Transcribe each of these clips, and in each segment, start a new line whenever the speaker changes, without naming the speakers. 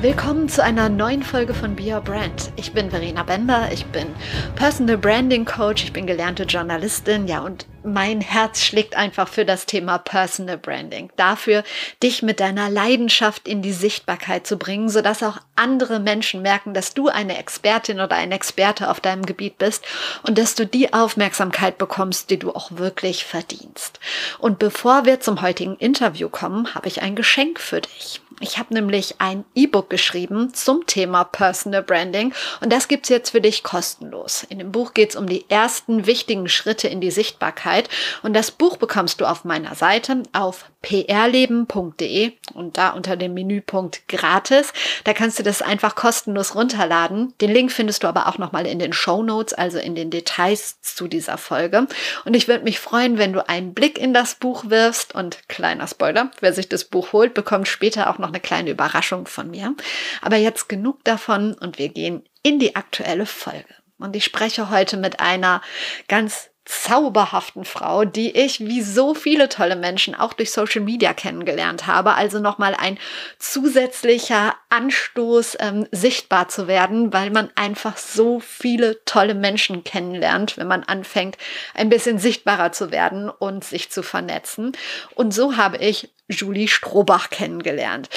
Willkommen zu einer neuen Folge von Be Your Brand. Ich bin Verena Bender, ich bin Personal Branding Coach, ich bin gelernte Journalistin, ja, und mein Herz schlägt einfach für das Thema Personal Branding. Dafür, dich mit deiner Leidenschaft in die Sichtbarkeit zu bringen, sodass auch andere Menschen merken, dass du eine Expertin oder ein Experte auf deinem Gebiet bist und dass du die Aufmerksamkeit bekommst, die du auch wirklich verdienst. Und bevor wir zum heutigen Interview kommen, habe ich ein Geschenk für dich. Ich habe nämlich ein E-Book geschrieben zum Thema Personal Branding und das gibt's jetzt für dich kostenlos. In dem Buch geht's um die ersten wichtigen Schritte in die Sichtbarkeit und das Buch bekommst du auf meiner Seite auf prleben.de und da unter dem Menüpunkt gratis. Da kannst du das einfach kostenlos runterladen. Den Link findest du aber auch nochmal in den Show Notes, also in den Details zu dieser Folge. Und ich würde mich freuen, wenn du einen Blick in das Buch wirfst und kleiner Spoiler, wer sich das Buch holt, bekommt später auch noch eine kleine Überraschung von mir. Aber jetzt genug davon und wir gehen in die aktuelle Folge. Und ich spreche heute mit einer ganz zauberhaften Frau, die ich wie so viele tolle Menschen auch durch Social Media kennengelernt habe. Also nochmal ein zusätzlicher Anstoß, ähm, sichtbar zu werden, weil man einfach so viele tolle Menschen kennenlernt, wenn man anfängt, ein bisschen sichtbarer zu werden und sich zu vernetzen. Und so habe ich Julie Strohbach kennengelernt.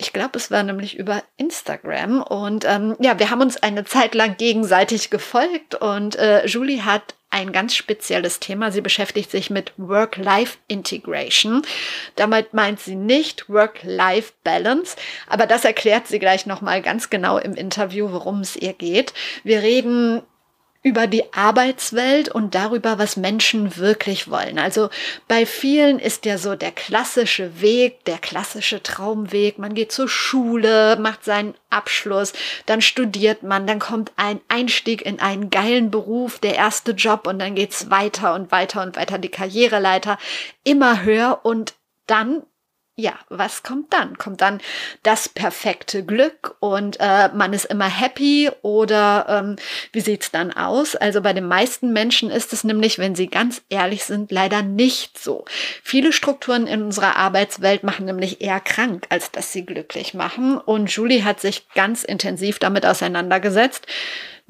Ich glaube, es war nämlich über Instagram und ähm, ja, wir haben uns eine Zeit lang gegenseitig gefolgt und äh, Julie hat ein ganz spezielles Thema. Sie beschäftigt sich mit Work-Life-Integration. Damit meint sie nicht Work-Life-Balance, aber das erklärt sie gleich nochmal ganz genau im Interview, worum es ihr geht. Wir reden über die Arbeitswelt und darüber, was Menschen wirklich wollen. Also bei vielen ist ja so der klassische Weg, der klassische Traumweg. Man geht zur Schule, macht seinen Abschluss, dann studiert man, dann kommt ein Einstieg in einen geilen Beruf, der erste Job und dann geht's weiter und weiter und weiter die Karriereleiter immer höher und dann ja, was kommt dann? Kommt dann das perfekte Glück und äh, man ist immer happy oder ähm, wie sieht's dann aus? Also bei den meisten Menschen ist es nämlich, wenn sie ganz ehrlich sind, leider nicht so. Viele Strukturen in unserer Arbeitswelt machen nämlich eher krank, als dass sie glücklich machen. Und Julie hat sich ganz intensiv damit auseinandergesetzt.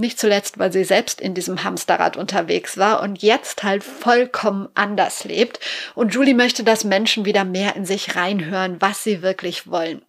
Nicht zuletzt, weil sie selbst in diesem Hamsterrad unterwegs war und jetzt halt vollkommen anders lebt. Und Julie möchte, dass Menschen wieder mehr in sich reinhören, was sie wirklich wollen.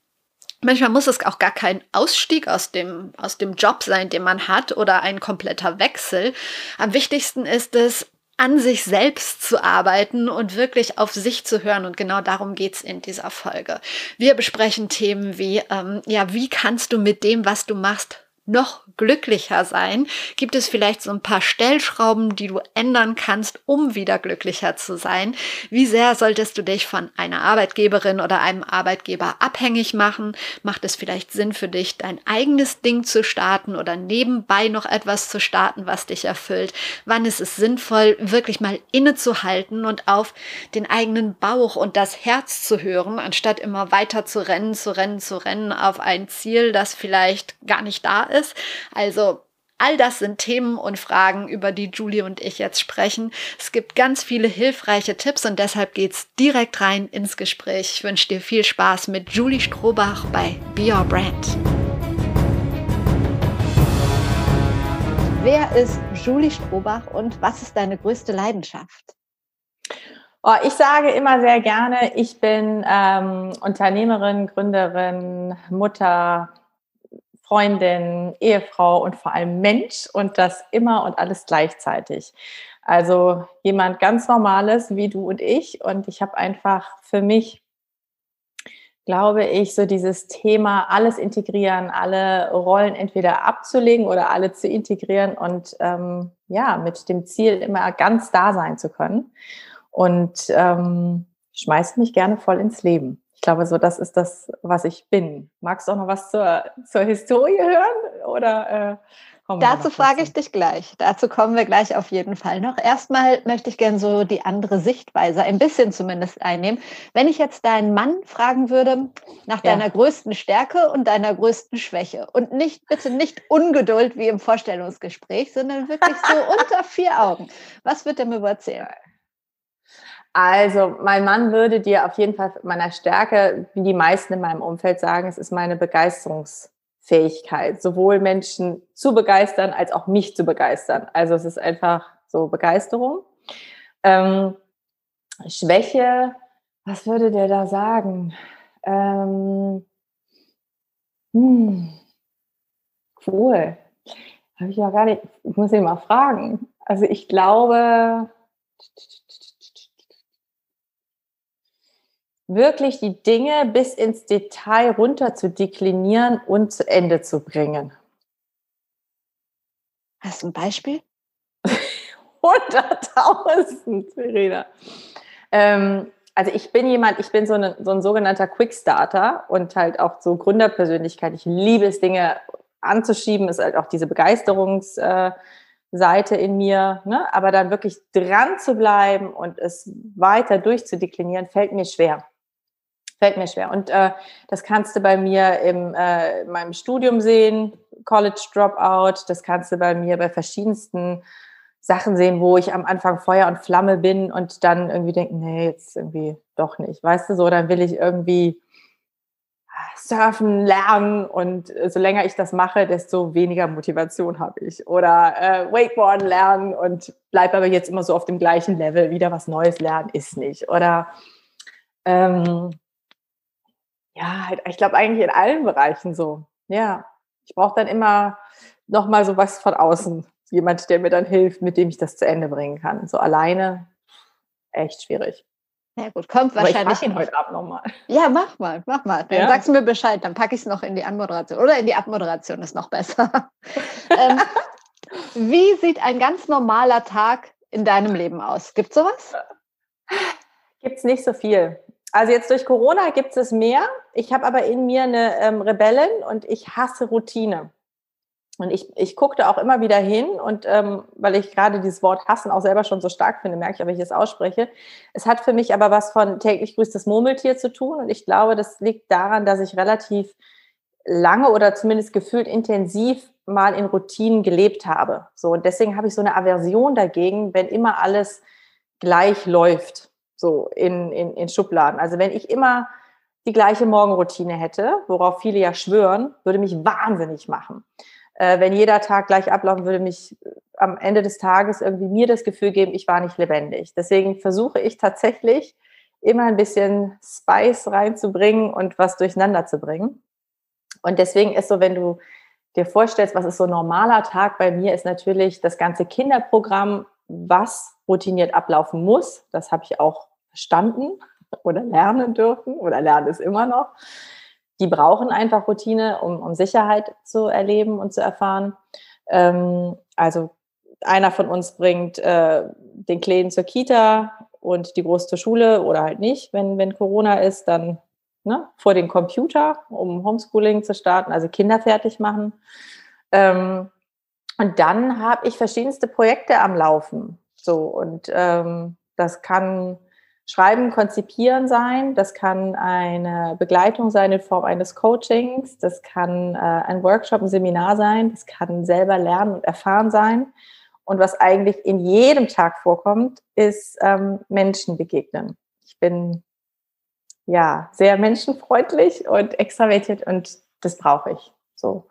Manchmal muss es auch gar kein Ausstieg aus dem, aus dem Job sein, den man hat oder ein kompletter Wechsel. Am wichtigsten ist es, an sich selbst zu arbeiten und wirklich auf sich zu hören. Und genau darum geht's in dieser Folge. Wir besprechen Themen wie, ähm, ja, wie kannst du mit dem, was du machst, noch glücklicher sein? Gibt es vielleicht so ein paar Stellschrauben, die du ändern kannst, um wieder glücklicher zu sein? Wie sehr solltest du dich von einer Arbeitgeberin oder einem Arbeitgeber abhängig machen? Macht es vielleicht Sinn für dich, dein eigenes Ding zu starten oder nebenbei noch etwas zu starten, was dich erfüllt? Wann ist es sinnvoll, wirklich mal innezuhalten und auf den eigenen Bauch und das Herz zu hören, anstatt immer weiter zu rennen, zu rennen, zu rennen auf ein Ziel, das vielleicht gar nicht da ist? Ist. Also All das sind Themen und Fragen, über die Julie und ich jetzt sprechen. Es gibt ganz viele hilfreiche Tipps und deshalb geht's direkt rein ins Gespräch. Ich wünsche dir viel Spaß mit Julie Strohbach bei Be Your Brand. Wer ist Julie Strohbach und was ist deine größte Leidenschaft?
Oh, ich sage immer sehr gerne, ich bin ähm, Unternehmerin, Gründerin, Mutter, Freundin, Ehefrau und vor allem Mensch und das immer und alles gleichzeitig. Also jemand ganz Normales wie du und ich. Und ich habe einfach für mich, glaube ich, so dieses Thema alles integrieren, alle Rollen entweder abzulegen oder alle zu integrieren und ähm, ja, mit dem Ziel immer ganz da sein zu können. Und ähm, schmeißt mich gerne voll ins Leben ich glaube, so das ist das, was ich bin. Magst du auch noch was zur, zur Historie hören? Oder äh,
Dazu frage ich dich gleich. Dazu kommen wir gleich auf jeden Fall noch. Erstmal möchte ich gerne so die andere Sichtweise, ein bisschen zumindest einnehmen. Wenn ich jetzt deinen Mann fragen würde nach ja. deiner größten Stärke und deiner größten Schwäche und nicht, bitte nicht Ungeduld wie im Vorstellungsgespräch, sondern wirklich so unter vier Augen. Was wird er mir erzählen?
Also, mein Mann würde dir auf jeden Fall meiner Stärke, wie die meisten in meinem Umfeld sagen, es ist meine Begeisterungs- Fähigkeit, sowohl Menschen zu begeistern als auch mich zu begeistern. Also es ist einfach so Begeisterung. Ähm, Schwäche, was würde der da sagen? Ähm, hm, cool. Habe ich ja gar nicht, ich muss ihn mal fragen. Also ich glaube, wirklich die Dinge bis ins Detail runter zu deklinieren und zu Ende zu bringen.
Hast du ein Beispiel?
Hunderttausend, Verena. Ähm, also ich bin jemand, ich bin so, eine, so ein sogenannter Quickstarter und halt auch so Gründerpersönlichkeit. Ich liebe es, Dinge anzuschieben, ist halt auch diese Begeisterungsseite äh, in mir. Ne? Aber dann wirklich dran zu bleiben und es weiter durchzudeklinieren, fällt mir schwer. Fällt mir schwer. Und äh, das kannst du bei mir im, äh, in meinem Studium sehen, College Dropout. Das kannst du bei mir bei verschiedensten Sachen sehen, wo ich am Anfang Feuer und Flamme bin und dann irgendwie denke, nee, jetzt irgendwie doch nicht. Weißt du, so, dann will ich irgendwie ah, surfen lernen und äh, so länger ich das mache, desto weniger Motivation habe ich. Oder äh, Wakeboarden lernen und bleib aber jetzt immer so auf dem gleichen Level, wieder was Neues lernen, ist nicht. Oder ähm, ja, halt, ich glaube eigentlich in allen Bereichen so. Ja, ich brauche dann immer noch mal so was von außen, jemand, der mir dann hilft, mit dem ich das zu Ende bringen kann. So alleine echt schwierig.
Ja gut, kommt Aber wahrscheinlich.
Ich ihn heute Abend nochmal.
Ja, mach mal, mach mal. Dann ja. sagst du mir Bescheid, dann packe ich es noch in die Anmoderation. Oder in die Abmoderation ist noch besser. ähm, wie sieht ein ganz normaler Tag in deinem Leben aus? Gibt es sowas?
Gibt es nicht so viel. Also jetzt durch Corona gibt es mehr. Ich habe aber in mir eine ähm, Rebellin und ich hasse Routine. Und ich, ich guckte auch immer wieder hin und ähm, weil ich gerade dieses Wort hassen auch selber schon so stark finde, merke ich, wenn ich es ausspreche. Es hat für mich aber was von täglich grüßt das Murmeltier zu tun und ich glaube, das liegt daran, dass ich relativ lange oder zumindest gefühlt intensiv mal in Routinen gelebt habe. So und deswegen habe ich so eine Aversion dagegen, wenn immer alles gleich läuft so in, in, in Schubladen. Also wenn ich immer die gleiche Morgenroutine hätte, worauf viele ja schwören, würde mich wahnsinnig machen. Äh, wenn jeder Tag gleich ablaufen, würde mich äh, am Ende des Tages irgendwie mir das Gefühl geben, ich war nicht lebendig. Deswegen versuche ich tatsächlich immer ein bisschen Spice reinzubringen und was durcheinander zu bringen. Und deswegen ist so, wenn du dir vorstellst, was ist so ein normaler Tag bei mir, ist natürlich das ganze Kinderprogramm, was routiniert ablaufen muss. Das habe ich auch verstanden oder lernen dürfen oder lernen es immer noch. Die brauchen einfach Routine, um, um Sicherheit zu erleben und zu erfahren. Ähm, also einer von uns bringt äh, den Kleinen zur Kita und die Groß zur Schule oder halt nicht. Wenn, wenn Corona ist, dann ne, vor den Computer, um Homeschooling zu starten, also Kinder fertig machen. Ähm, und dann habe ich verschiedenste Projekte am Laufen. So, und ähm, das kann Schreiben, Konzipieren sein, das kann eine Begleitung sein in Form eines Coachings, das kann äh, ein Workshop, ein Seminar sein, das kann selber lernen und erfahren sein. Und was eigentlich in jedem Tag vorkommt, ist ähm, Menschen begegnen. Ich bin ja sehr menschenfreundlich und extravertiert und das brauche ich so.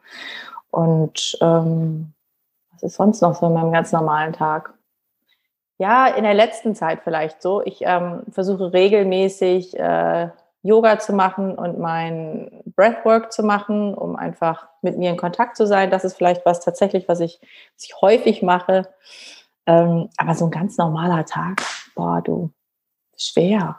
Und ähm, was ist sonst noch so in meinem ganz normalen Tag? Ja, in der letzten Zeit vielleicht so. Ich ähm, versuche regelmäßig äh, Yoga zu machen und mein Breathwork zu machen, um einfach mit mir in Kontakt zu sein. Das ist vielleicht was tatsächlich, was ich, was ich häufig mache. Ähm, aber so ein ganz normaler Tag, boah, du, schwer.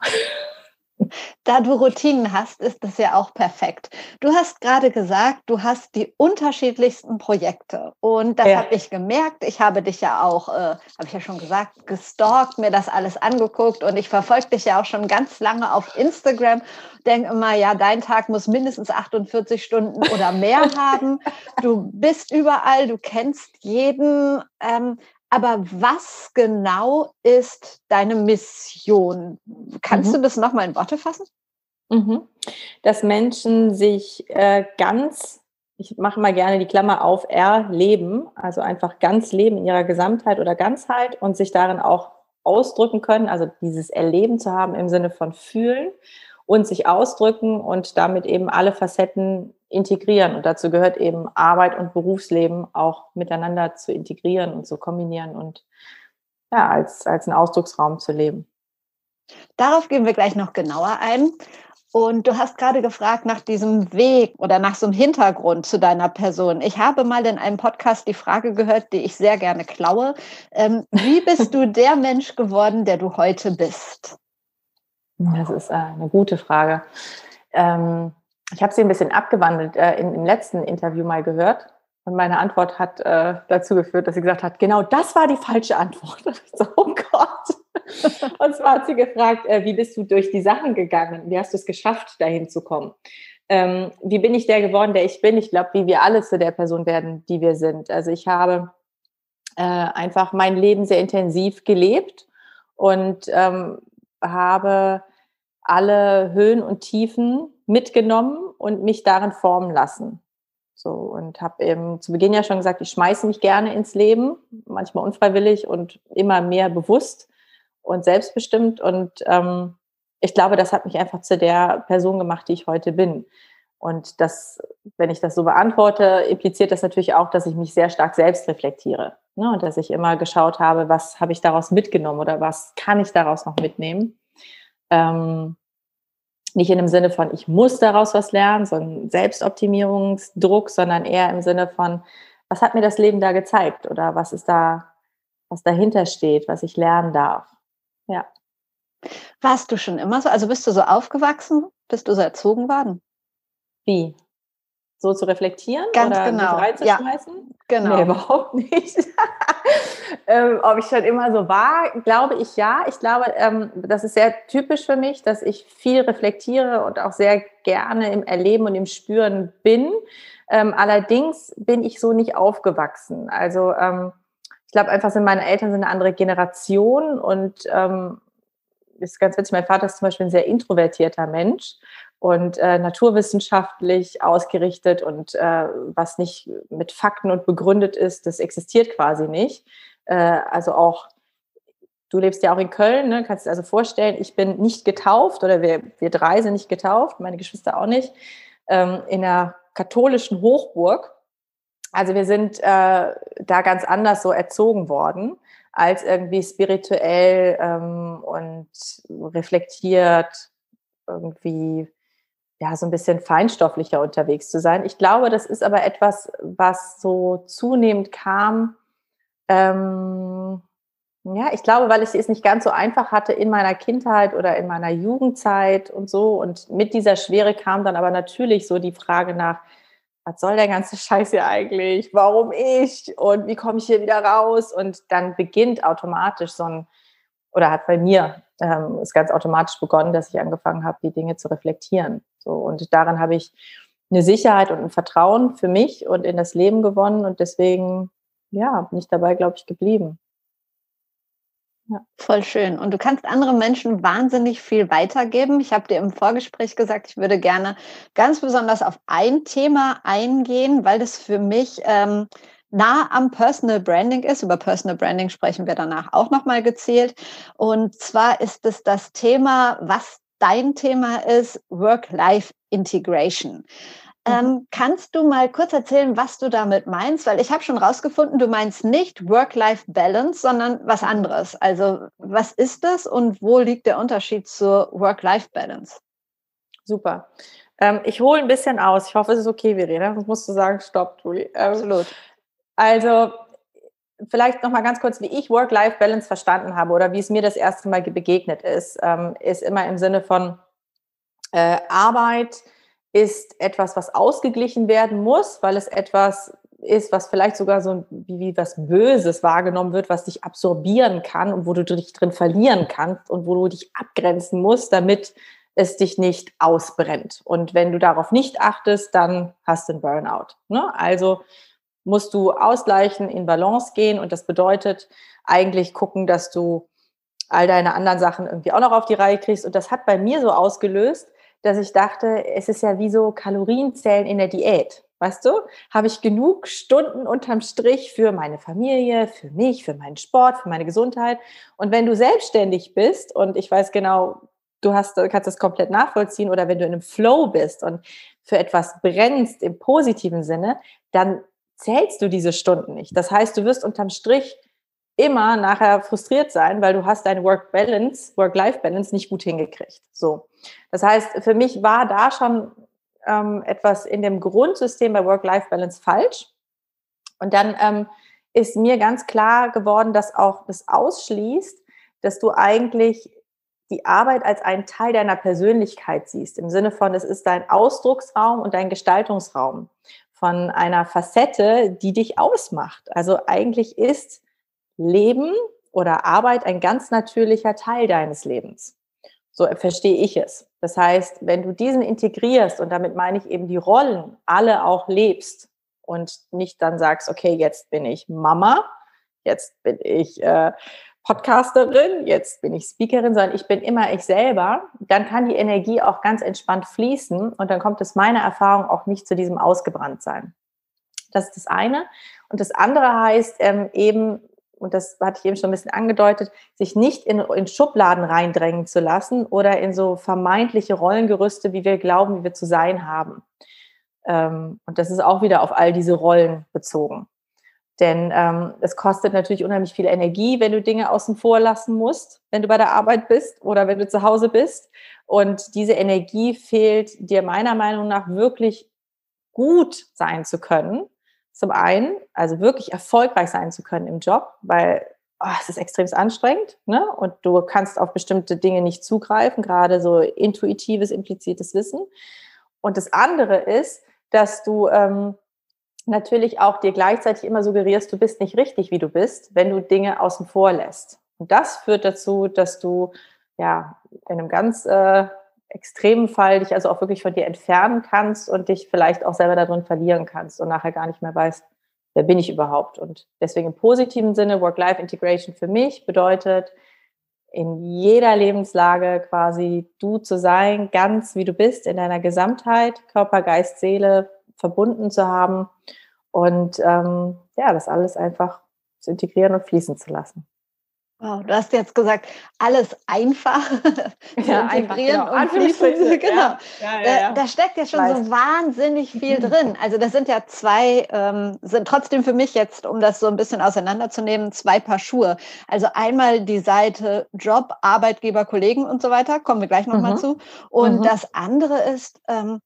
Da du Routinen hast, ist das ja auch perfekt. Du hast gerade gesagt, du hast die unterschiedlichsten Projekte. Und das ja. habe ich gemerkt. Ich habe dich ja auch, äh, habe ich ja schon gesagt, gestalkt, mir das alles angeguckt. Und ich verfolge dich ja auch schon ganz lange auf Instagram. Denke immer, ja, dein Tag muss mindestens 48 Stunden oder mehr haben. Du bist überall, du kennst jeden. Ähm, aber was genau ist deine Mission? Kannst mhm. du das nochmal in Worte fassen?
Mhm. Dass Menschen sich äh, ganz, ich mache mal gerne die Klammer auf, erleben, also einfach ganz leben in ihrer Gesamtheit oder Ganzheit und sich darin auch ausdrücken können, also dieses Erleben zu haben im Sinne von fühlen und sich ausdrücken und damit eben alle Facetten integrieren. Und dazu gehört eben Arbeit und Berufsleben auch miteinander zu integrieren und zu kombinieren und ja, als, als einen Ausdrucksraum zu leben.
Darauf gehen wir gleich noch genauer ein. Und du hast gerade gefragt nach diesem Weg oder nach so einem Hintergrund zu deiner Person. Ich habe mal in einem Podcast die Frage gehört, die ich sehr gerne klaue. Ähm, wie bist du der Mensch geworden, der du heute bist?
Das ist äh, eine gute Frage. Ähm, ich habe sie ein bisschen abgewandelt äh, im letzten Interview mal gehört. Und meine Antwort hat äh, dazu geführt, dass sie gesagt hat, genau das war die falsche Antwort. So, oh Gott. Und zwar hat sie gefragt, wie bist du durch die Sachen gegangen? Wie hast du es geschafft, dahin zu kommen? Ähm, wie bin ich der geworden, der ich bin? Ich glaube, wie wir alle zu der Person werden, die wir sind. Also ich habe einfach mein Leben sehr intensiv gelebt und ähm, habe alle Höhen und Tiefen mitgenommen und mich darin formen lassen. So und habe eben zu Beginn ja schon gesagt, ich schmeiße mich gerne ins Leben, manchmal unfreiwillig und immer mehr bewusst und selbstbestimmt. Und ähm, ich glaube, das hat mich einfach zu der Person gemacht, die ich heute bin. Und das, wenn ich das so beantworte, impliziert das natürlich auch, dass ich mich sehr stark selbst reflektiere. Ne? Und dass ich immer geschaut habe, was habe ich daraus mitgenommen oder was kann ich daraus noch mitnehmen. Ähm, nicht in dem Sinne von, ich muss daraus was lernen, so ein Selbstoptimierungsdruck, sondern eher im Sinne von, was hat mir das Leben da gezeigt oder was ist da, was dahinter steht, was ich lernen darf. Ja.
Warst du schon immer so? Also bist du so aufgewachsen? Bist du so erzogen worden?
Wie? So zu reflektieren
Ganz oder genau.
reinzuschmeißen? Ja,
genau.
Nee, überhaupt nicht. ähm, ob ich schon immer so war, glaube ich ja. Ich glaube, ähm, das ist sehr typisch für mich, dass ich viel reflektiere und auch sehr gerne im Erleben und im Spüren bin. Ähm, allerdings bin ich so nicht aufgewachsen. Also ähm, ich glaube einfach, sind meine Eltern sind eine andere Generation und ähm, ist ganz witzig, mein Vater ist zum Beispiel ein sehr introvertierter Mensch und äh, naturwissenschaftlich ausgerichtet und äh, was nicht mit Fakten und begründet ist, das existiert quasi nicht. Äh, also auch, du lebst ja auch in Köln, ne? kannst dir also vorstellen, ich bin nicht getauft oder wir, wir drei sind nicht getauft, meine Geschwister auch nicht, ähm, in einer katholischen Hochburg. Also wir sind äh, da ganz anders so erzogen worden als irgendwie spirituell ähm, und reflektiert irgendwie ja, so ein bisschen feinstofflicher unterwegs zu sein. Ich glaube, das ist aber etwas, was so zunehmend kam. Ähm, ja, ich glaube, weil ich es nicht ganz so einfach hatte in meiner Kindheit oder in meiner Jugendzeit und so. Und mit dieser Schwere kam dann aber natürlich so die Frage nach, was soll der ganze Scheiß hier eigentlich? Warum ich? Und wie komme ich hier wieder raus? Und dann beginnt automatisch so ein, oder hat bei mir ähm, ist ganz automatisch begonnen, dass ich angefangen habe, die Dinge zu reflektieren. So, und daran habe ich eine Sicherheit und ein Vertrauen für mich und in das Leben gewonnen und deswegen, ja, bin ich dabei, glaube ich, geblieben.
Ja. Voll schön. Und du kannst anderen Menschen wahnsinnig viel weitergeben. Ich habe dir im Vorgespräch gesagt, ich würde gerne ganz besonders auf ein Thema eingehen, weil das für mich ähm, nah am Personal Branding ist. Über Personal Branding sprechen wir danach auch nochmal gezählt. Und zwar ist es das Thema, was dein Thema ist Work-Life-Integration. Mhm. Ähm, kannst du mal kurz erzählen, was du damit meinst? Weil ich habe schon rausgefunden, du meinst nicht Work-Life-Balance, sondern was anderes. Also was ist das und wo liegt der Unterschied zur Work-Life-Balance?
Super. Ähm, ich hole ein bisschen aus. Ich hoffe, es ist okay, Verena. Sonst musst du sagen, stopp, Julie.
Ähm, Absolut.
Also vielleicht noch mal ganz kurz, wie ich Work-Life-Balance verstanden habe oder wie es mir das erste Mal begegnet ist, ähm, ist immer im Sinne von, Äh, Arbeit ist etwas, was ausgeglichen werden muss, weil es etwas ist, was vielleicht sogar so wie, wie was Böses wahrgenommen wird, was dich absorbieren kann und wo du dich drin verlieren kannst und wo du dich abgrenzen musst, damit es dich nicht ausbrennt. Und wenn du darauf nicht achtest, dann hast du einen Burnout. Ne? Also musst du ausgleichen, in Balance gehen und das bedeutet eigentlich gucken, dass du all deine anderen Sachen irgendwie auch noch auf die Reihe kriegst. Und das hat bei mir so ausgelöst, dass ich dachte, es ist ja wie so Kalorienzellen in der Diät. Weißt du, habe ich genug Stunden unterm Strich für meine Familie, für mich, für meinen Sport, für meine Gesundheit. Und wenn du selbstständig bist und ich weiß genau, du hast, kannst das komplett nachvollziehen oder wenn du in einem Flow bist und für etwas brennst im positiven Sinne, dann zählst du diese Stunden nicht. Das heißt, du wirst unterm Strich immer nachher frustriert sein, weil du hast deine Work-Balance, Work-Life-Balance nicht gut hingekriegt. So. Das heißt, für mich war da schon ähm, etwas in dem Grundsystem bei Work-Life-Balance falsch. Und dann ähm, ist mir ganz klar geworden, dass auch das ausschließt, dass du eigentlich die Arbeit als einen Teil deiner Persönlichkeit siehst, im Sinne von, es ist dein Ausdrucksraum und dein Gestaltungsraum von einer Facette, die dich ausmacht. Also eigentlich ist Leben oder Arbeit ein ganz natürlicher Teil deines Lebens. So verstehe ich es. Das heißt, wenn du diesen integrierst, und damit meine ich eben die Rollen alle auch lebst und nicht dann sagst, okay, jetzt bin ich Mama, jetzt bin ich äh, Podcasterin, jetzt bin ich Speakerin, sondern ich bin immer ich selber, dann kann die Energie auch ganz entspannt fließen und dann kommt es meiner Erfahrung auch nicht zu diesem Ausgebranntsein. Das ist das eine. Und das andere heißt ähm, eben, und das hatte ich eben schon ein bisschen angedeutet, sich nicht in, in Schubladen reindrängen zu lassen oder in so vermeintliche Rollengerüste, wie wir glauben, wie wir zu sein haben. Ähm, und das ist auch wieder auf all diese Rollen bezogen. Denn ähm, es kostet natürlich unheimlich viel Energie, wenn du Dinge außen vor lassen musst, wenn du bei der Arbeit bist oder wenn du zu Hause bist. Und diese Energie fehlt dir meiner Meinung nach wirklich gut sein zu können zum einen, also wirklich erfolgreich sein zu können im Job, weil oh, es ist extrem anstrengend ne? und du kannst auf bestimmte Dinge nicht zugreifen, gerade so intuitives, implizites Wissen. Und das andere ist, dass du ähm, natürlich auch dir gleichzeitig immer suggerierst, du bist nicht richtig, wie du bist, wenn du Dinge außen vor lässt. Und das führt dazu, dass du ja in einem ganz äh, extremen Fall dich also auch wirklich von dir entfernen kannst und dich vielleicht auch selber darin verlieren kannst und nachher gar nicht mehr weißt, wer bin ich überhaupt. Und deswegen im positiven Sinne, Work-Life-Integration für mich bedeutet, in jeder Lebenslage quasi du zu sein, ganz wie du bist, in deiner Gesamtheit, Körper, Geist, Seele verbunden zu haben und ähm, ja, das alles einfach zu integrieren und fließen zu lassen.
Wow, du hast jetzt gesagt, alles einfach ja, integrieren einfach, genau. und fließen. Genau. Ja, ja, da, da, steckt ja schon so wahnsinnig viel drin. Also das sind ja zwei, ähm, sind trotzdem für mich jetzt, um das so ein bisschen auseinanderzunehmen, zwei Paar Schuhe. Also einmal die Seite Job, Arbeitgeber, Kollegen und so weiter, kommen wir gleich nochmal mhm. zu. Und mhm. das andere ist, ähm,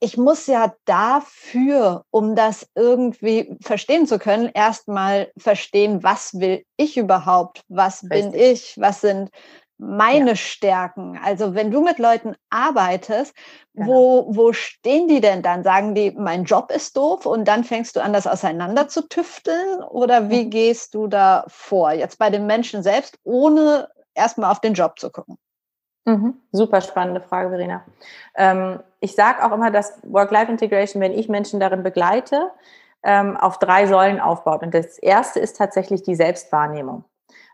ich muss ja dafür, um das irgendwie verstehen zu können, erstmal verstehen, was will ich überhaupt, was Richtig. bin ich, was sind meine ja. Stärken. Also wenn du mit Leuten arbeitest, genau. wo, wo stehen die denn dann? Sagen die, mein Job ist doof und dann fängst du an, das auseinander zu tüfteln? Oder wie gehst du da vor? Jetzt bei den Menschen selbst, ohne erstmal auf den Job zu gucken.
Mhm. Super spannende Frage, Verena. Ähm, ich sage auch immer, dass Work-Life-Integration, wenn ich Menschen darin begleite, ähm, auf drei Säulen aufbaut. Und das erste ist tatsächlich die Selbstwahrnehmung.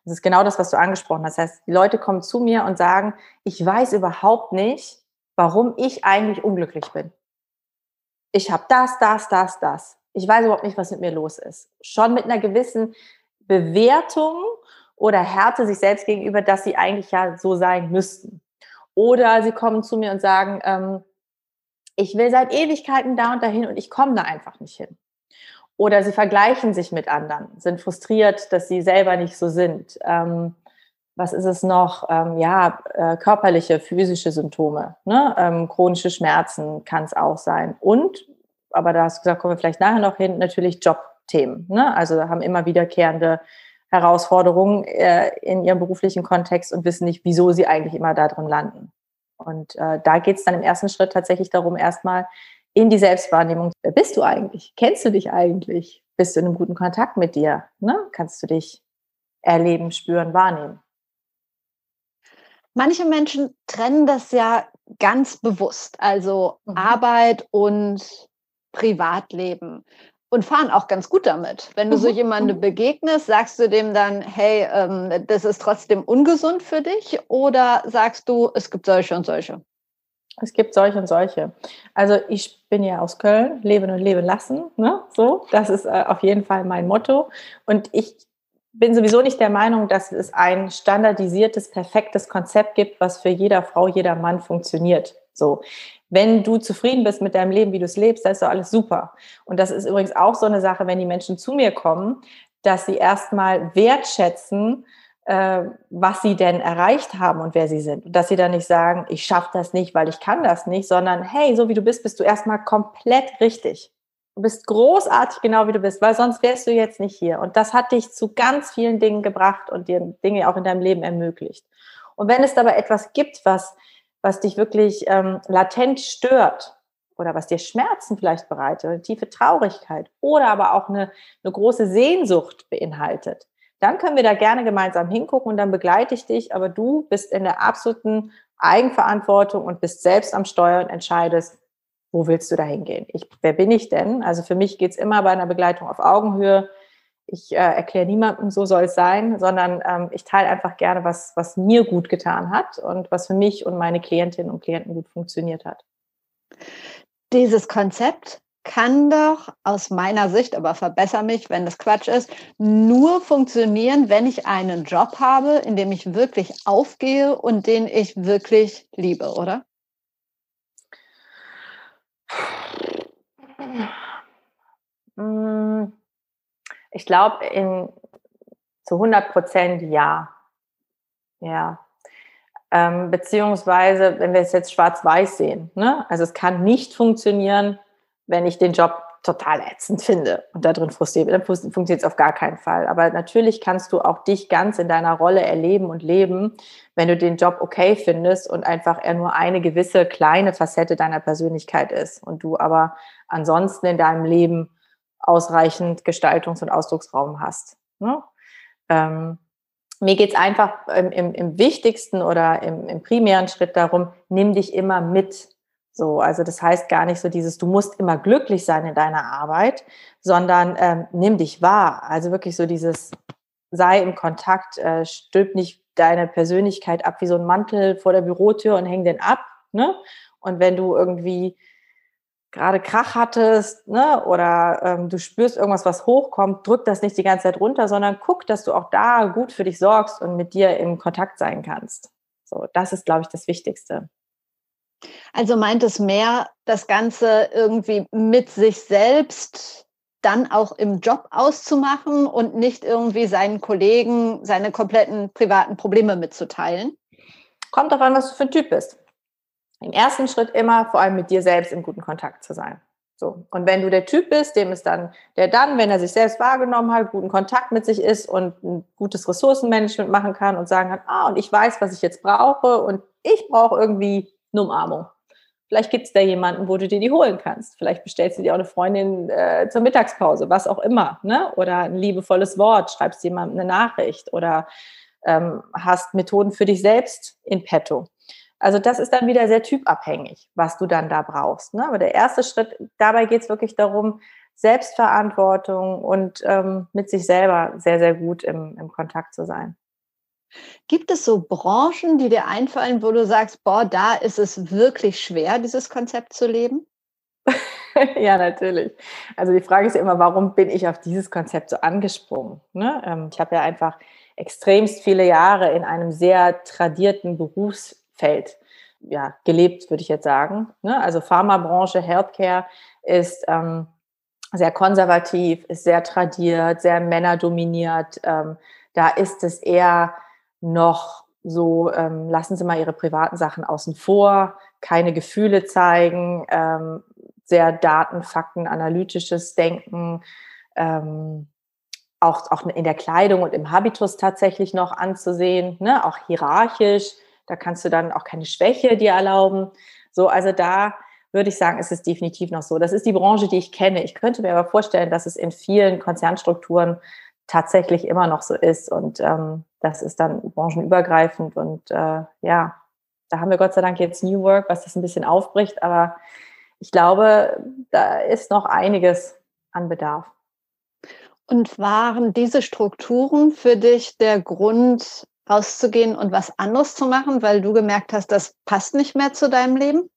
Das ist genau das, was du angesprochen hast. Das heißt, die Leute kommen zu mir und sagen, ich weiß überhaupt nicht, warum ich eigentlich unglücklich bin. Ich habe das, das, das, das. Ich weiß überhaupt nicht, was mit mir los ist. Schon mit einer gewissen Bewertung oder Härte sich selbst gegenüber, dass sie eigentlich ja so sein müssten. Oder sie kommen zu mir und sagen, ähm, ich will seit Ewigkeiten da und dahin und ich komme da einfach nicht hin. Oder sie vergleichen sich mit anderen, sind frustriert, dass sie selber nicht so sind. Ähm, was ist es noch? Ähm, ja, äh, körperliche, physische Symptome, ne? ähm, chronische Schmerzen kann es auch sein. Und, aber da hast du gesagt, kommen wir vielleicht nachher noch hin, natürlich Jobthemen. Ne? Also haben immer wiederkehrende Herausforderungen äh, in ihrem beruflichen Kontext und wissen nicht, wieso sie eigentlich immer da drin landen. Und äh, da geht es dann im ersten Schritt tatsächlich darum, erstmal in die Selbstwahrnehmung. Wer bist du eigentlich? Kennst du dich eigentlich? Bist du in einem guten Kontakt mit dir? Ne? Kannst du dich erleben, spüren, wahrnehmen?
Manche Menschen trennen das ja ganz bewusst, also mhm. Arbeit und Privatleben und fahren auch ganz gut damit. Wenn du so mhm. jemandem mhm. begegnest, sagst du dem dann, hey, ähm, das ist trotzdem ungesund für dich oder sagst du, es gibt solche und solche?
Es gibt solche und solche. Also ich bin ja aus Köln, leben und leben lassen. Ne? So, das ist äh, auf jeden Fall mein Motto. Und ich bin sowieso nicht der Meinung, dass es ein standardisiertes, perfektes Konzept gibt, was für jeder Frau, jeder Mann funktioniert. So. Wenn du zufrieden bist mit deinem Leben, wie du es lebst, dann ist doch alles super. Und das ist übrigens auch so eine Sache, wenn die Menschen zu mir kommen, dass sie erstmal wertschätzen, äh, was sie denn erreicht haben und wer sie sind. Und dass sie dann nicht sagen, ich schaffe das nicht, weil ich kann das nicht, sondern hey, so wie du bist, bist du erstmal komplett richtig. Du bist großartig, genau wie du bist, weil sonst wärst du jetzt nicht hier. Und das hat dich zu ganz vielen Dingen gebracht und dir Dinge auch in deinem Leben ermöglicht. Und wenn es dabei etwas gibt, was, was dich wirklich ähm, latent stört oder was dir Schmerzen vielleicht bereitet, eine tiefe Traurigkeit oder aber auch eine, eine große Sehnsucht beinhaltet, dann können wir da gerne gemeinsam hingucken und dann begleite ich dich, aber du bist in der absoluten Eigenverantwortung und bist selbst am Steuer und entscheidest, wo willst du da hingehen? Ich, wer bin ich denn? Also für mich geht es immer bei einer Begleitung auf Augenhöhe. Ich äh, erkläre niemandem, so soll es sein, sondern ähm, ich teile einfach gerne, was, was mir gut getan hat und was für mich und meine Klientinnen und Klienten gut funktioniert hat.
Dieses Konzept kann doch aus meiner Sicht, aber verbessere mich, wenn das Quatsch ist, nur funktionieren, wenn ich einen Job habe, in dem ich wirklich aufgehe und den ich wirklich liebe, oder?
Hm, ich glaube, in zu 100 Prozent ja. Ja. Ähm, beziehungsweise, wenn wir es jetzt schwarz-weiß sehen, ne? also es kann nicht funktionieren, wenn ich den Job total ätzend finde und da drin frustriert bin, dann funktioniert es auf gar keinen Fall. Aber natürlich kannst du auch dich ganz in deiner Rolle erleben und leben, wenn du den Job okay findest und einfach er nur eine gewisse kleine Facette deiner Persönlichkeit ist und du aber ansonsten in deinem Leben ausreichend Gestaltungs- und Ausdrucksraum hast. Ne? Ähm, mir geht es einfach im, im, im, wichtigsten oder im, im primären Schritt darum, nimm dich immer mit so, also das heißt gar nicht so dieses, du musst immer glücklich sein in deiner Arbeit, sondern ähm, nimm dich wahr. Also wirklich so dieses, sei im Kontakt, äh, stülp nicht deine Persönlichkeit ab wie so ein Mantel vor der Bürotür und häng den ab. Ne? Und wenn du irgendwie gerade Krach hattest ne, oder ähm, du spürst irgendwas, was hochkommt, drück das nicht die ganze Zeit runter, sondern guck, dass du auch da gut für dich sorgst und mit dir im Kontakt sein kannst. So, das ist, glaube ich, das Wichtigste.
Also meint es mehr, das Ganze irgendwie mit sich selbst dann auch im Job auszumachen und nicht irgendwie seinen Kollegen seine kompletten privaten Probleme mitzuteilen?
Kommt darauf an, was du für ein Typ bist. Im ersten Schritt immer vor allem mit dir selbst in guten Kontakt zu sein. So. Und wenn du der Typ bist, dem ist dann, der dann, wenn er sich selbst wahrgenommen hat, guten Kontakt mit sich ist und ein gutes Ressourcenmanagement machen kann und sagen kann, ah, und ich weiß, was ich jetzt brauche und ich brauche irgendwie eine Umarmung. Vielleicht gibt es da jemanden, wo du dir die holen kannst. Vielleicht bestellst du dir auch eine Freundin äh, zur Mittagspause, was auch immer. Ne? Oder ein liebevolles Wort, schreibst jemandem eine Nachricht oder ähm, hast Methoden für dich selbst in petto. Also das ist dann wieder sehr typabhängig, was du dann da brauchst. Ne? Aber der erste Schritt, dabei geht es wirklich darum, Selbstverantwortung und ähm, mit sich selber sehr, sehr gut im, im Kontakt zu sein.
Gibt es so Branchen, die dir einfallen, wo du sagst, boah, da ist es wirklich schwer, dieses Konzept zu leben?
ja, natürlich. Also die Frage ist ja immer, warum bin ich auf dieses Konzept so angesprungen? Ne? Ähm, ich habe ja einfach extremst viele Jahre in einem sehr tradierten Berufsfeld ja, gelebt, würde ich jetzt sagen. Ne? Also Pharmabranche, Healthcare ist ähm, sehr konservativ, ist sehr tradiert, sehr männerdominiert. Ähm, da ist es eher noch so, ähm, lassen Sie mal Ihre privaten Sachen außen vor, keine Gefühle zeigen, ähm, sehr Daten, Fakten, analytisches Denken, ähm, auch, auch in der Kleidung und im Habitus tatsächlich noch anzusehen, ne? auch hierarchisch, Da kannst du dann auch keine Schwäche dir erlauben. So, also da würde ich sagen, ist es definitiv noch so. Das ist die Branche, die ich kenne. Ich könnte mir aber vorstellen, dass es in vielen Konzernstrukturen tatsächlich immer noch so ist. Und ähm, das ist dann branchenübergreifend. Und äh, ja, da haben wir Gott sei Dank jetzt New Work, was das ein bisschen aufbricht. Aber ich glaube, da ist noch einiges an Bedarf.
Und waren diese Strukturen für dich der Grund, rauszugehen und was anderes zu machen, weil du gemerkt hast, das passt nicht mehr zu deinem Leben?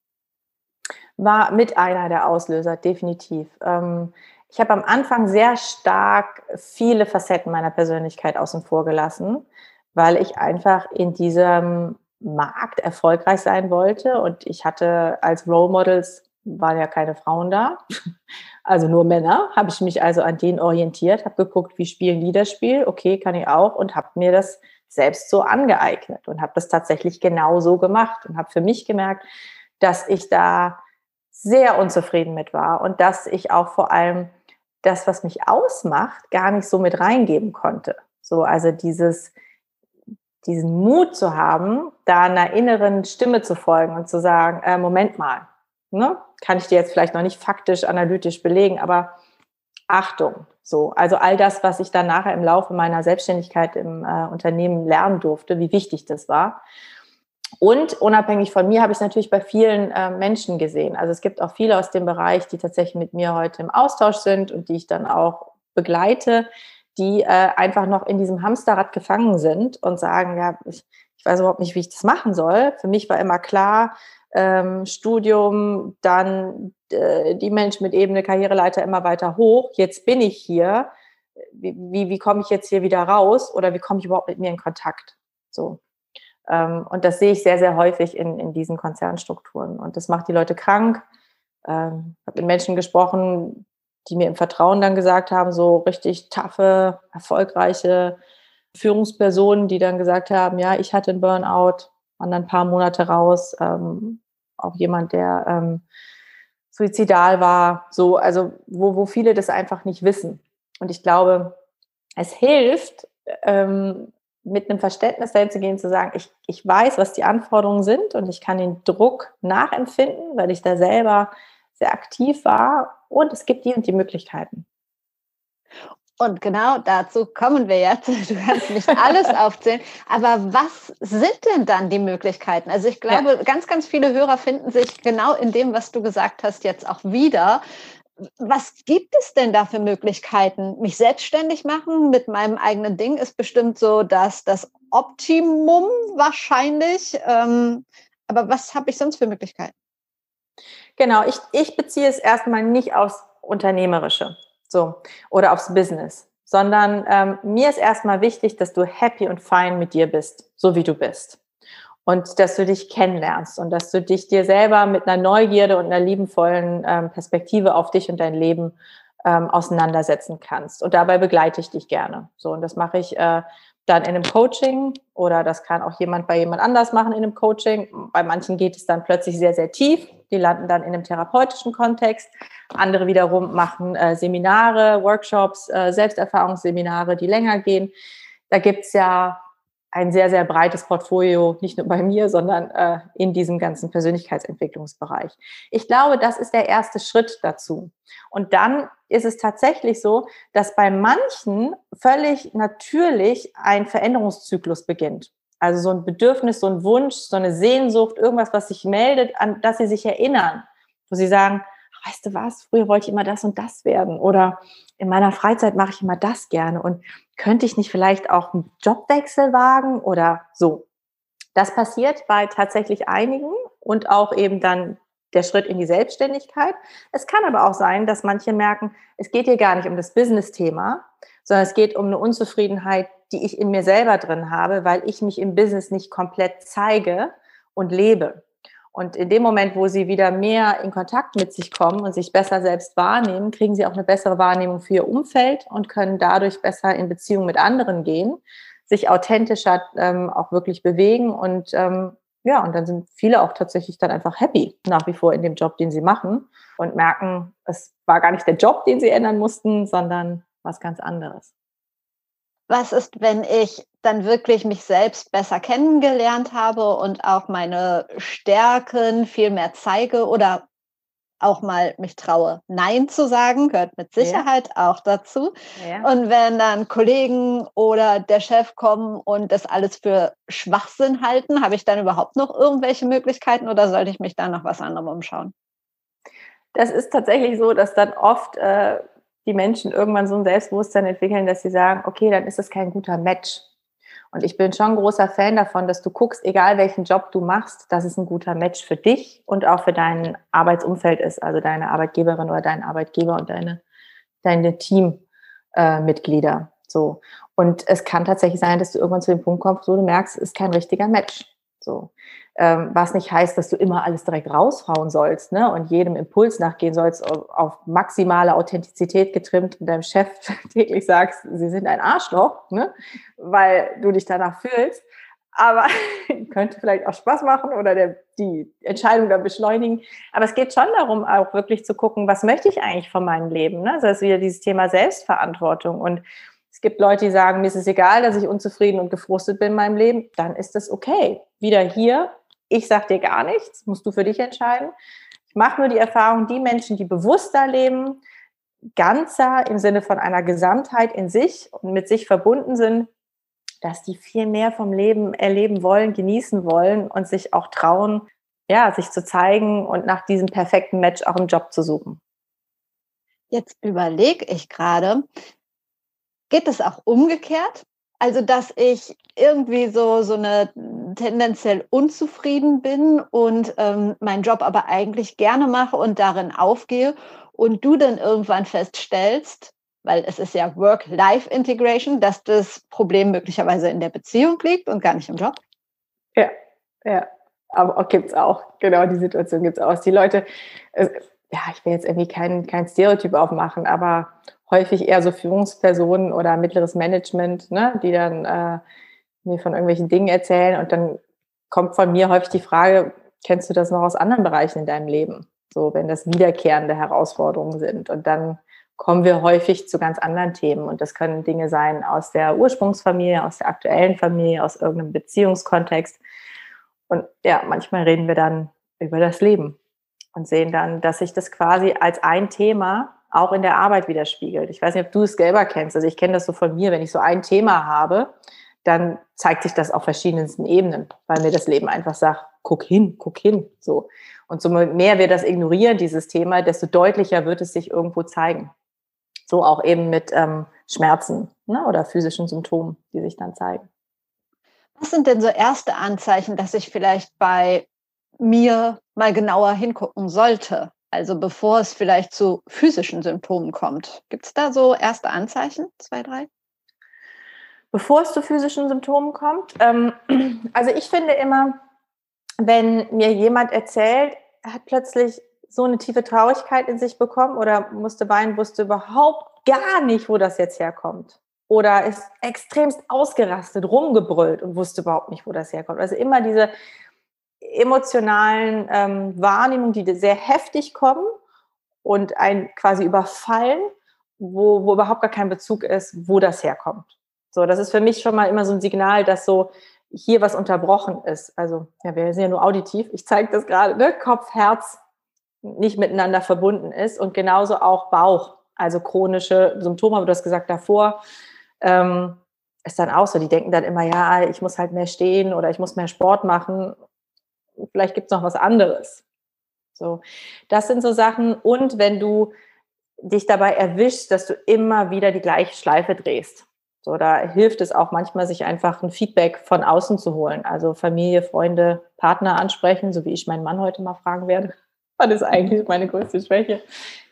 War mit einer der Auslöser, definitiv. Ähm, ich habe am Anfang sehr stark viele Facetten meiner Persönlichkeit außen vor gelassen, weil ich einfach in diesem Markt erfolgreich sein wollte und ich hatte als Role Models waren ja keine Frauen da, also nur Männer, habe ich mich also an denen orientiert, habe geguckt, wie spielen die das Spiel, okay, kann ich auch und habe mir das selbst so angeeignet und habe das tatsächlich genau so gemacht und habe für mich gemerkt, dass ich da sehr unzufrieden mit war und dass ich auch vor allem das, was mich ausmacht, gar nicht so mit reingeben konnte. So, also dieses, diesen Mut zu haben, da einer inneren Stimme zu folgen und zu sagen, äh, Moment mal, ne, kann ich dir jetzt vielleicht noch nicht faktisch, analytisch belegen, aber Achtung, so, also all das, was ich dann nachher im Laufe meiner Selbstständigkeit im äh, Unternehmen lernen durfte, wie wichtig das war. Und unabhängig von mir habe ich es natürlich bei vielen äh, Menschen gesehen. Also es gibt auch viele aus dem Bereich, die tatsächlich mit mir heute im Austausch sind und die ich dann auch begleite, die äh, einfach noch in diesem Hamsterrad gefangen sind und sagen, ja, ich, ich weiß überhaupt nicht, wie ich das machen soll. Für mich war immer klar, ähm, Studium, dann äh, die Menschen mit Ebene, Karriereleiter immer weiter hoch. Jetzt bin ich hier. Wie, wie, wie komme ich jetzt hier wieder raus oder wie komme ich überhaupt mit mir in Kontakt? So. Ähm, und das sehe ich sehr, sehr häufig in, in diesen Konzernstrukturen. Und das macht die Leute krank. Ähm, ich habe mit Menschen gesprochen, die mir im Vertrauen dann gesagt haben, so richtig taffe, erfolgreiche Führungspersonen, die dann gesagt haben, ja, ich hatte einen Burnout, waren dann ein paar Monate raus, ähm, auch jemand, der ähm, suizidal war, so, also wo, wo viele das einfach nicht wissen. Und ich glaube, es hilft, ähm, mit einem Verständnis dahin zu gehen, zu sagen, ich, ich weiß, was die Anforderungen sind und ich kann den Druck nachempfinden, weil ich da selber sehr aktiv war und es gibt die und die Möglichkeiten.
Und genau dazu kommen wir jetzt. Du kannst nicht alles aufzählen. Aber was sind denn dann die Möglichkeiten? Also ich glaube, ja. ganz, ganz viele Hörer finden sich genau in dem, was du gesagt hast, jetzt auch wieder. Was gibt es denn da für Möglichkeiten? Mich selbstständig machen mit meinem eigenen Ding ist bestimmt so, dass das Optimum wahrscheinlich. Ähm, aber was habe ich sonst für Möglichkeiten?
Genau, ich, ich beziehe es erstmal nicht aufs Unternehmerische so, oder aufs Business, sondern ähm, mir ist erstmal wichtig, dass du happy und fine mit dir bist, so wie du bist. Und dass du dich kennenlernst und dass du dich dir selber mit einer Neugierde und einer liebenvollen ähm, Perspektive auf dich und dein Leben ähm, auseinandersetzen kannst. Und dabei begleite ich dich gerne. So, und das mache ich äh, dann in einem Coaching oder das kann auch jemand bei jemand anders machen in einem Coaching. Bei manchen geht es dann plötzlich sehr, sehr tief. Die landen dann in einem therapeutischen Kontext. Andere wiederum machen äh, Seminare, Workshops, äh, Selbsterfahrungsseminare, die länger gehen. Da gibt's ja ein sehr, sehr breites Portfolio, nicht nur bei mir, sondern äh, in diesem ganzen Persönlichkeitsentwicklungsbereich. Ich glaube, das ist der erste Schritt dazu. Und dann ist es tatsächlich so, dass bei manchen völlig natürlich ein Veränderungszyklus beginnt. Also so ein Bedürfnis, so ein Wunsch, so eine Sehnsucht, irgendwas, was sich meldet, an das sie sich erinnern, wo sie sagen, weißt du was, früher wollte ich immer das und das werden oder in meiner Freizeit mache ich immer das gerne und könnte ich nicht vielleicht auch einen Jobwechsel wagen oder so. Das passiert bei tatsächlich einigen und auch eben dann der Schritt in die Selbstständigkeit. Es kann aber auch sein, dass manche merken, es geht hier gar nicht um das Business-Thema, sondern es geht um eine Unzufriedenheit, die ich in mir selber drin habe, weil ich mich im Business nicht komplett zeige und lebe. Und in dem Moment, wo sie wieder mehr in Kontakt mit sich kommen und sich besser selbst wahrnehmen, kriegen sie auch eine bessere Wahrnehmung für ihr Umfeld und können dadurch besser in Beziehung mit anderen gehen, sich authentischer ähm, auch wirklich bewegen und ähm, ja, und dann sind viele auch tatsächlich dann einfach happy nach wie vor in dem Job, den sie machen und merken, es war gar nicht der Job, den sie ändern mussten, sondern was ganz anderes.
Was ist, wenn ich dann wirklich mich selbst besser kennengelernt habe und auch meine Stärken viel mehr zeige oder auch mal mich traue, Nein zu sagen, gehört mit Sicherheit ja. auch dazu. Ja. Und wenn dann Kollegen oder der Chef kommen und das alles für Schwachsinn halten, habe ich dann überhaupt noch irgendwelche Möglichkeiten oder sollte ich mich da noch was anderem umschauen?
Das ist tatsächlich so, dass dann oft äh, die Menschen irgendwann so ein Selbstbewusstsein entwickeln, dass sie sagen, okay, dann ist es kein guter Match. Und ich bin schon großer Fan davon, dass du guckst, egal welchen Job du machst, dass es ein guter Match für dich und auch für dein Arbeitsumfeld ist, also deine Arbeitgeberin oder dein Arbeitgeber und deine, deine Teammitglieder. Äh, so. Und es kann tatsächlich sein, dass du irgendwann zu dem Punkt kommst, wo du merkst, es ist kein richtiger Match. So. Ähm, was nicht heißt, dass du immer alles direkt raushauen sollst ne? und jedem Impuls nachgehen sollst, auf, maximale Authentizität getrimmt und deinem Chef täglich sagst, sie sind ein Arschloch, ne? weil du dich danach fühlst. Aber könnte vielleicht auch Spaß machen oder der, die Entscheidung dann beschleunigen. Aber es geht schon darum, auch wirklich zu gucken, was möchte ich eigentlich von meinem Leben? Ne? Das ist wieder dieses Thema Selbstverantwortung. Und es gibt Leute, die sagen, mir ist es egal, dass ich unzufrieden und gefrustet bin in meinem Leben. Dann ist das okay. Wieder hier, ich sage dir gar nichts, musst du für dich entscheiden. Ich mache nur die Erfahrung, die Menschen, die bewusster leben, ganzer im Sinne von einer Gesamtheit in sich und mit sich verbunden sind, dass die viel mehr vom Leben erleben wollen, genießen wollen und sich auch trauen, ja, sich zu zeigen und nach diesem perfekten Match auch einen Job zu suchen.
Jetzt überlege ich gerade, geht es auch umgekehrt? Also, dass ich irgendwie so, so eine tendenziell unzufrieden bin und ähm, meinen Job aber eigentlich gerne mache und darin aufgehe und du dann irgendwann feststellst, weil es ist ja Work-Life-Integration, dass das Problem möglicherweise in der Beziehung liegt und gar nicht im Job?
Ja, ja. Aber gibt es auch, genau die Situation gibt es auch. Die Leute, äh, ja, ich will jetzt irgendwie kein, kein Stereotyp aufmachen, aber häufig eher so Führungspersonen oder mittleres Management, ne, die dann äh, mir von irgendwelchen Dingen erzählen und dann kommt von mir häufig die Frage, kennst du das noch aus anderen Bereichen in deinem Leben? So, wenn das wiederkehrende Herausforderungen sind. Und dann kommen wir häufig zu ganz anderen Themen. Und das können Dinge sein aus der Ursprungsfamilie, aus der aktuellen Familie, aus irgendeinem Beziehungskontext. Und ja, manchmal reden wir dann über das Leben und sehen dann, dass sich das quasi als ein Thema auch in der Arbeit widerspiegelt. Ich weiß nicht, ob du es selber kennst. Also ich kenne das so von mir, wenn ich so ein Thema habe, dann zeigt sich das auf verschiedensten Ebenen, weil mir das Leben einfach sagt, guck hin, guck hin, so. Und so mehr wir das ignorieren, dieses Thema, desto deutlicher wird es sich irgendwo zeigen. So auch eben mit ähm, Schmerzen ne, oder physischen Symptomen, die sich dann zeigen.
Was sind denn so erste Anzeichen, dass ich vielleicht bei mir mal genauer hingucken sollte? Also bevor es vielleicht zu physischen Symptomen kommt. Gibt es da so erste Anzeichen? Zwei, drei?
bevor es zu physischen Symptomen kommt. Ähm, also ich finde immer, wenn mir jemand erzählt, er hat plötzlich so eine tiefe Traurigkeit in sich bekommen oder musste weinen, wusste überhaupt gar nicht, wo das jetzt herkommt. Oder ist extremst ausgerastet, rumgebrüllt und wusste überhaupt nicht, wo das herkommt. Also immer diese emotionalen ähm, Wahrnehmungen, die sehr heftig kommen und einen quasi überfallen, wo, wo überhaupt gar kein Bezug ist, wo das herkommt. So, das ist für mich schon mal immer so ein Signal, dass so hier was unterbrochen ist. Also, ja, wir sind ja nur auditiv. Ich zeige das gerade, ne? Kopf, Herz nicht miteinander verbunden ist und genauso auch Bauch, also chronische Symptome, aber du hast gesagt davor, ähm, ist dann auch so. Die denken dann immer, ja, ich muss halt mehr stehen oder ich muss mehr Sport machen. Vielleicht gibt es noch was anderes. So, das sind so Sachen. Und wenn du dich dabei erwischst, dass du immer wieder die gleiche Schleife drehst. So, da hilft es auch manchmal, sich einfach ein Feedback von außen zu holen. Also Familie, Freunde, Partner ansprechen, so wie ich meinen Mann heute mal fragen werde. Was ist eigentlich meine größte Schwäche?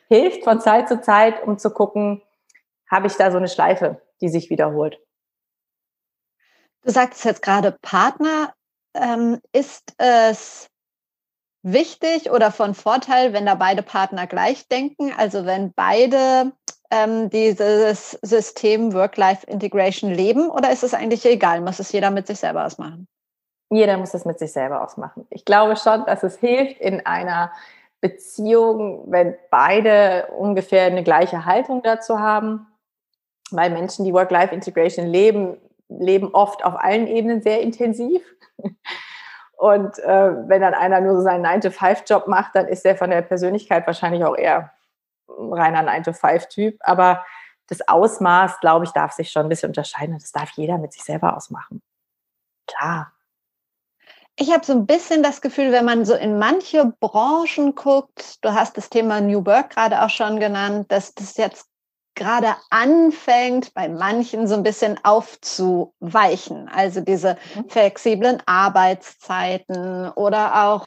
Hilft von Zeit zu Zeit, um zu gucken, habe ich da so eine Schleife, die sich wiederholt.
Du sagst jetzt gerade Partner. Ähm, ist es wichtig oder von Vorteil, wenn da beide Partner gleich denken? Also wenn beide ähm, dieses System Work-Life-Integration leben oder ist es eigentlich egal? Muss es jeder mit sich selber ausmachen?
Jeder muss es mit sich selber ausmachen. Ich glaube schon, dass es hilft in einer Beziehung, wenn beide ungefähr eine gleiche Haltung dazu haben. Weil Menschen, die Work-Life-Integration leben, leben oft auf allen Ebenen sehr intensiv. Und äh, wenn dann einer nur so seinen 9-to-5-Job macht, dann ist er von der Persönlichkeit wahrscheinlich auch eher ein reiner 9-to-5-Typ. Aber das Ausmaß, glaube ich, darf sich schon ein bisschen unterscheiden. Das darf jeder mit sich selber ausmachen. Klar.
Ich habe so ein bisschen das Gefühl, wenn man so in manche Branchen guckt, du hast das Thema New Work gerade auch schon genannt, dass das jetzt gerade anfängt, bei manchen so ein bisschen aufzuweichen. Also diese mhm. flexiblen Arbeitszeiten oder auch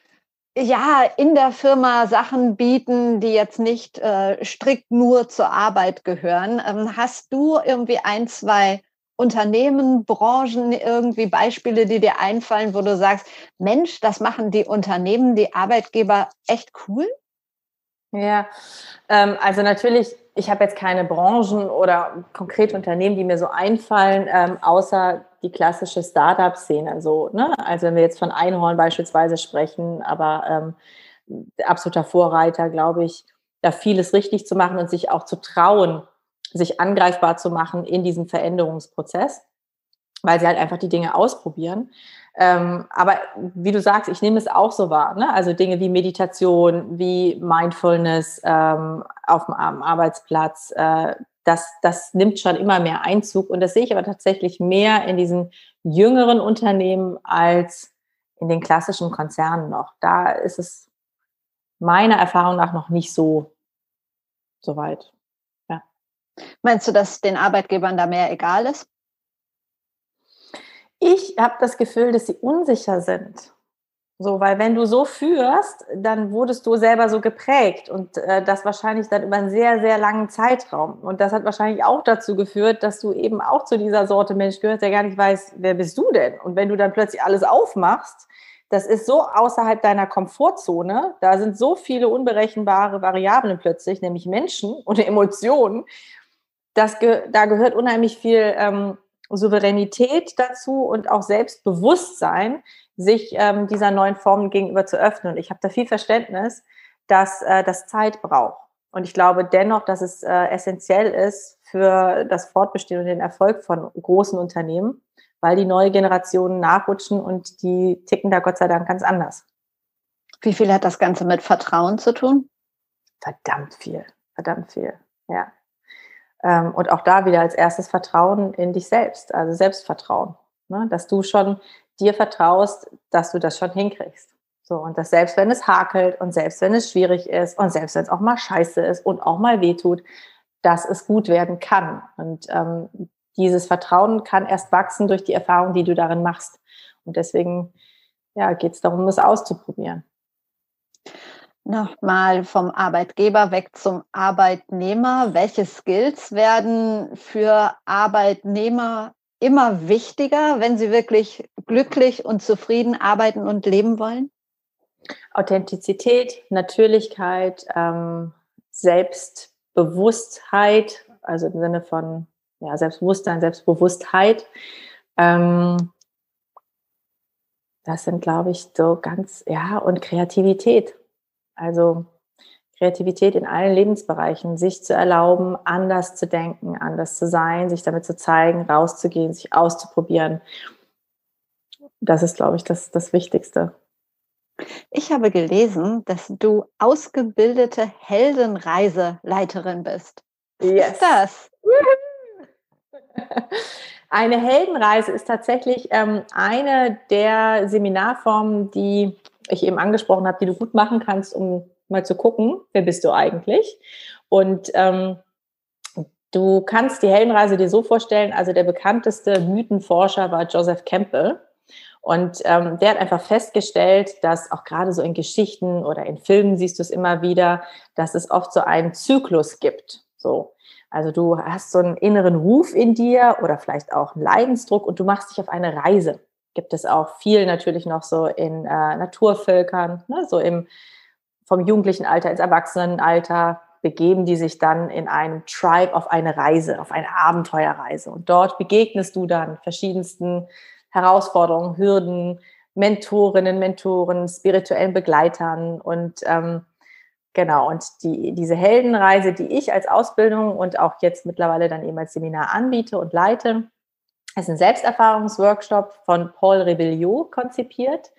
ja, in der Firma Sachen bieten, die jetzt nicht äh, strikt nur zur Arbeit gehören. Ähm, hast du irgendwie ein, zwei Unternehmen, Branchen, irgendwie Beispiele, die dir einfallen, wo du sagst, Mensch, das machen die Unternehmen, die Arbeitgeber echt cool?
Ja, ähm, also natürlich, ich habe jetzt keine Branchen oder konkrete Unternehmen, die mir so einfallen, ähm, außer die klassische Startup-Szene. So, ne? Also wenn wir jetzt von Einhorn beispielsweise sprechen, aber ähm, absoluter Vorreiter, glaube ich, da vieles richtig zu machen und sich auch zu trauen, sich angreifbar zu machen in diesem Veränderungsprozess, weil sie halt einfach die Dinge ausprobieren. Ähm, aber wie du sagst, ich nehme es auch so wahr. Ne? Also Dinge wie Meditation, wie Mindfulness ähm, auf dem Arbeitsplatz, äh, das, das nimmt schon immer mehr Einzug. Und das sehe ich aber tatsächlich mehr in diesen jüngeren Unternehmen als in den klassischen Konzernen noch. Da ist es meiner Erfahrung nach noch nicht so, so weit. Ja.
Meinst du, dass den Arbeitgebern da mehr egal ist?
Ich habe das Gefühl, dass sie unsicher sind. So, weil wenn du so führst, dann wurdest du selber so geprägt und äh, das wahrscheinlich dann über einen sehr, sehr langen Zeitraum. Und das hat wahrscheinlich auch dazu geführt, dass du eben auch zu dieser Sorte Mensch gehörst, der gar nicht weiß, wer bist du denn? Und wenn du dann plötzlich alles aufmachst, das ist so außerhalb deiner Komfortzone, da sind so viele unberechenbare Variablen plötzlich, nämlich Menschen und Emotionen, das ge da gehört unheimlich viel ähm, Souveränität dazu und auch Selbstbewusstsein, sich ähm, dieser neuen Form gegenüber zu öffnen. Und ich habe da viel Verständnis, dass äh, das Zeit braucht. Und ich glaube dennoch, dass es äh, essentiell ist für das Fortbestehen und den Erfolg von großen Unternehmen, weil die neue Generation nachrutschen und die ticken da Gott sei Dank ganz anders.
Wie viel hat das Ganze mit Vertrauen zu tun?
Verdammt viel, verdammt viel, ja. Ähm, und auch da wieder als erstes Vertrauen in dich selbst, also Selbstvertrauen, ne? dass du schon dir vertraust, dass du das schon hinkriegst. So, und dass selbst wenn es hakelt und selbst wenn es schwierig ist und selbst wenn es auch mal scheiße ist und auch mal wehtut, dass es gut werden kann. Und ähm, dieses Vertrauen kann erst wachsen durch die Erfahrung, die du darin machst. Und deswegen ja, geht es darum, es auszuprobieren.
Nochmal vom Arbeitgeber weg zum Arbeitnehmer. Welche Skills werden für Arbeitnehmer immer wichtiger, wenn sie wirklich glücklich und zufrieden arbeiten und leben wollen?
Authentizität, Natürlichkeit, ähm, Selbstbewusstheit, also im Sinne von ja, Selbstbewusstsein, Selbstbewusstheit. Ähm, das sind, glaube ich, so ganz, ja, und Kreativität. Also Kreativität in allen Lebensbereichen, sich zu erlauben, anders zu denken, anders zu sein, sich damit zu zeigen, rauszugehen, sich auszuprobieren. Das ist, glaube ich, das, das Wichtigste.
Ich habe gelesen, dass du ausgebildete Heldenreiseleiterin bist.
Yes. ist das? Eine Heldenreise ist tatsächlich ähm, eine der Seminarformen, die ich eben angesprochen habe, die du gut machen kannst, um mal zu gucken, wer bist du eigentlich? Und ähm, du kannst die Heldenreise dir so vorstellen, also der bekannteste Mythenforscher war Joseph Campbell. Und ähm, der hat einfach festgestellt, dass auch gerade so in Geschichten oder in Filmen siehst du es immer wieder, dass es oft so einen Zyklus gibt. So. Also du hast so einen inneren Ruf in dir oder vielleicht auch einen Leidensdruck und du machst dich auf eine Reise. Gibt es auch viel natürlich noch so in äh, Naturvölkern, ne, so im vom jugendlichen Alter ins Erwachsenenalter begeben die sich dann in einem Tribe auf eine Reise, auf eine Abenteuerreise. Und dort begegnest du dann verschiedensten Herausforderungen, Hürden, Mentorinnen, Mentoren, spirituellen Begleitern und ähm, genau, und die, diese Heldenreise, die ich als Ausbildung und auch jetzt mittlerweile dann eben als Seminar anbiete und leite, Es ist ein Selbsterfahrungsworkshop von Paul Rebelliot konzipiert,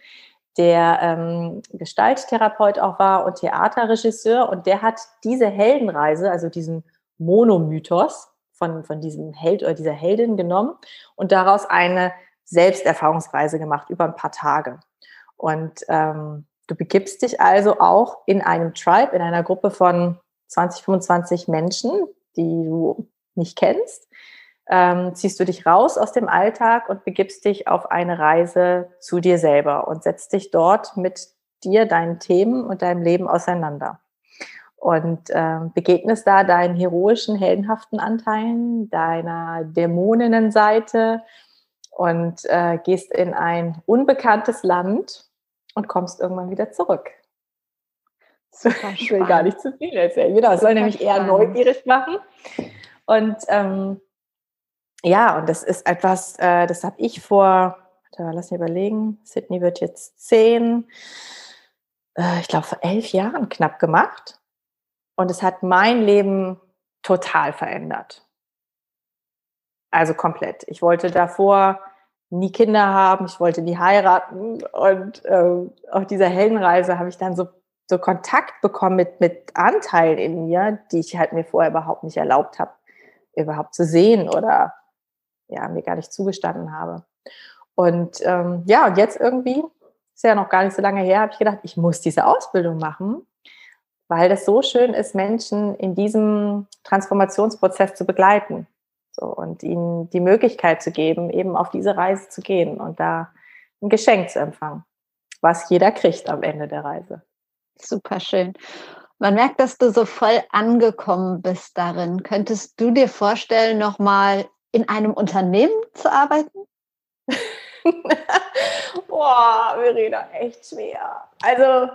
der ähm, Gestalttherapeut auch war und Theaterregisseur. Und der hat diese Heldenreise, also diesen Monomythos von, von diesem Held oder dieser Heldin genommen und daraus eine Selbsterfahrungsreise gemacht über ein paar Tage. Und ähm, du begibst dich also auch in einem Tribe, in einer Gruppe von 20, 25 Menschen, die du nicht kennst, ähm, ziehst du dich raus aus dem Alltag und begibst dich auf eine Reise zu dir selber und setzt dich dort mit dir, deinen Themen und deinem Leben auseinander. Und äh, begegnest da deinen heroischen, heldenhaften Anteilen, deiner Dämoninnenseite und äh, gehst in ein unbekanntes Land und kommst irgendwann wieder zurück. Ich will gar nicht zu viel erzählen. Genau, es soll nämlich eher neugierig machen. Und ähm, ja, und das ist etwas, äh, das habe ich vor, warte, lass mich überlegen, Sydney wird jetzt zehn, äh, ich glaube vor elf Jahren knapp gemacht. Und es hat mein Leben total verändert. Also komplett. Ich wollte davor nie Kinder haben, ich wollte nie heiraten. Und äh, auf dieser Heldenreise habe ich dann so, so Kontakt bekommen mit, mit Anteilen in mir, die ich halt mir vorher überhaupt nicht erlaubt habe, überhaupt zu sehen oder ja, mir gar nicht zugestanden habe. Und ähm, ja, und jetzt irgendwie, ist ja noch gar nicht so lange her, habe ich gedacht, ich muss diese Ausbildung machen, weil das so schön ist, Menschen in diesem Transformationsprozess zu begleiten. So, und ihnen die Möglichkeit zu geben, eben auf diese Reise zu gehen und da ein Geschenk zu empfangen, was jeder kriegt am Ende der Reise.
Super schön. Man merkt, dass du so voll angekommen bist darin. Könntest du dir vorstellen, nochmal in einem Unternehmen zu arbeiten?
Boah, Verena, echt schwer. Also,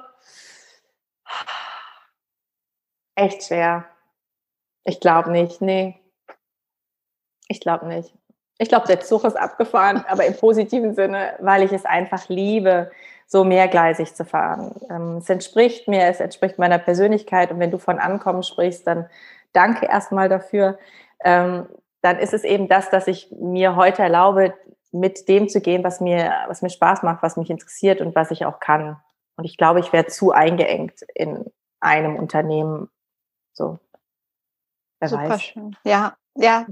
echt schwer. Ich glaube nicht, nee. Ich glaube nicht. Ich glaube, der Zug ist abgefahren, aber im positiven Sinne, weil ich es einfach liebe, so mehrgleisig zu fahren. Ähm, es entspricht mir, es entspricht meiner Persönlichkeit. Und wenn du von Ankommen sprichst, dann danke erstmal dafür. Dann ist es eben das, dass ich mir heute erlaube, mit dem zu gehen, was mir, was mir Spaß macht, was mich interessiert und was ich auch kann. Und ich glaube, ich wäre zu eingeengt in einem Unternehmen. So.
Wer Super weiß. schön. Ja, ja,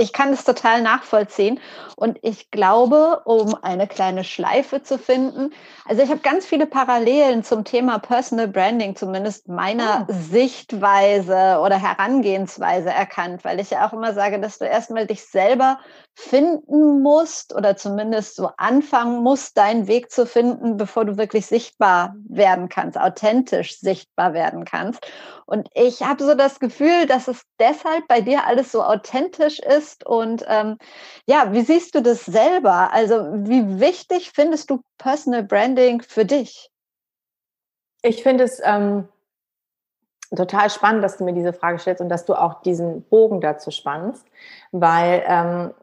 ich kann das total nachvollziehen. Und ich glaube, um eine kleine Schleife zu finden, also ich habe ganz viele Parallelen zum Thema Personal Branding, zumindest meiner oh. Sichtweise oder Herangehensweise erkannt, weil ich ja auch immer sage, dass du erstmal dich selber finden musst oder zumindest so anfangen musst, deinen Weg zu finden, bevor du wirklich sichtbar werden kannst, authentisch sichtbar werden kannst. Und ich habe so das Gefühl, dass es deshalb bei dir alles so authentisch ist. Und ähm, ja, wie siehst du das selber? Also wie wichtig findest du Personal Branding für dich?
Ich finde es ähm, total spannend, dass du mir diese Frage stellst und dass du auch diesen Bogen dazu spannst, weil ähm,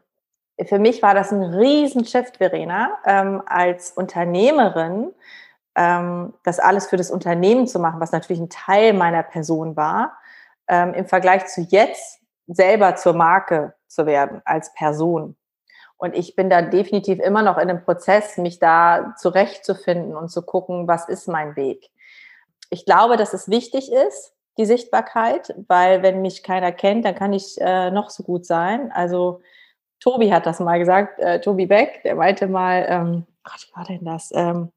für mich war das ein Riesenshift, Verena, ähm, als Unternehmerin, ähm, das alles für das Unternehmen zu machen, was natürlich ein Teil meiner Person war, ähm, im Vergleich zu jetzt selber zur Marke zu werden als Person. Und ich bin da definitiv immer noch in dem Prozess, mich da zurechtzufinden und zu gucken, was ist mein Weg. Ich glaube, dass es wichtig ist, die Sichtbarkeit, weil wenn mich keiner kennt, dann kann ich äh, noch so gut sein. Also Tobi hat das mal gesagt, äh, Tobi Beck, der meinte mal, ähm, Gott, wie war denn das? Ähm,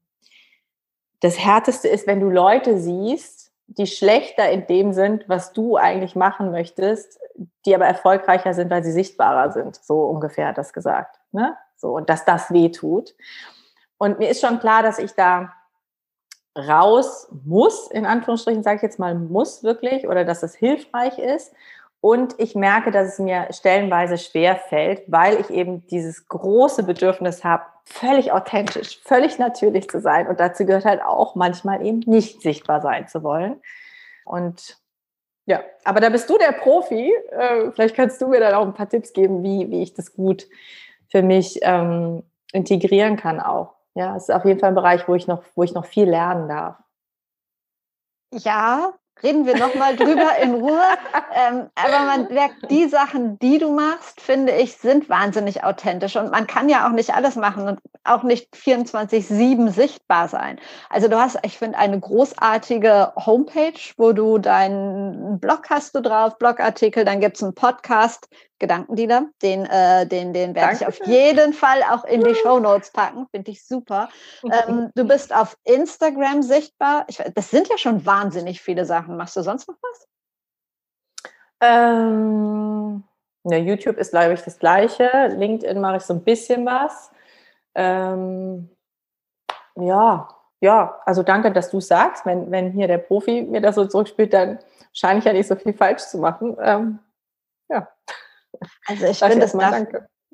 das Härteste ist, wenn du Leute siehst, die schlechter in dem sind, was du eigentlich machen möchtest, die aber erfolgreicher sind, weil sie sichtbarer sind. So ungefähr hat das gesagt. Ne? So, und dass das weh tut. Und mir ist schon klar, dass ich da raus muss, in Anführungsstrichen sage ich jetzt mal muss wirklich, oder dass es hilfreich ist. Und ich merke, dass es mir stellenweise schwer fällt, weil ich eben dieses große Bedürfnis habe, völlig authentisch, völlig natürlich zu sein. Und dazu gehört halt auch manchmal eben nicht sichtbar sein zu wollen. Und ja, aber da bist du der Profi. Äh, vielleicht kannst du mir dann auch ein paar Tipps geben, wie, wie ich das gut für mich ähm, integrieren kann auch. Ja, es ist auf jeden Fall ein Bereich, wo ich noch, wo ich noch viel lernen darf.
Ja, reden wir nochmal drüber in Ruhe. Ähm, aber man merkt, die Sachen, die du machst, finde ich, sind wahnsinnig authentisch. Und man kann ja auch nicht alles machen und auch nicht 24-7 sichtbar sein. Also du hast, ich finde, eine großartige Homepage, wo du deinen Blog hast du drauf, Blogartikel, dann gibt es einen Podcast, Gedankendealer. Den, äh, den, den werde ich auf jeden Fall auch in die Show Notes packen. Finde ich super. Ähm, du bist auf Instagram sichtbar. Ich, das sind ja schon wahnsinnig viele Sachen. Machst du sonst noch was?
Ähm, ja, YouTube ist, glaube ich, das Gleiche. LinkedIn mache ich so ein bisschen was. Ähm, ja, ja, also danke, dass du sagst. Wenn, wenn hier der Profi mir das so zurückspielt, dann scheine ich ja nicht so viel falsch zu machen. Ähm.
Also ich finde, es darf,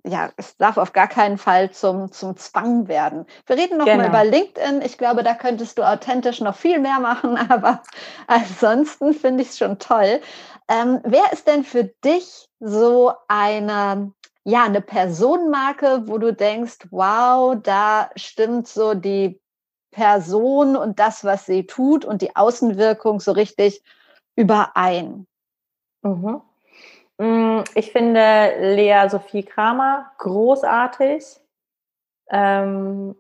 ja, es darf auf gar keinen Fall zum, zum Zwang werden. Wir reden noch genau. mal über LinkedIn. Ich glaube, da könntest du authentisch noch viel mehr machen, aber ansonsten finde ich es schon toll. Ähm, wer ist denn für dich so eine, ja, eine Personenmarke, wo du denkst, wow, da stimmt so die Person und das, was sie tut und die Außenwirkung so richtig überein?
Mhm. Ich finde Lea Sophie Kramer großartig, ähm,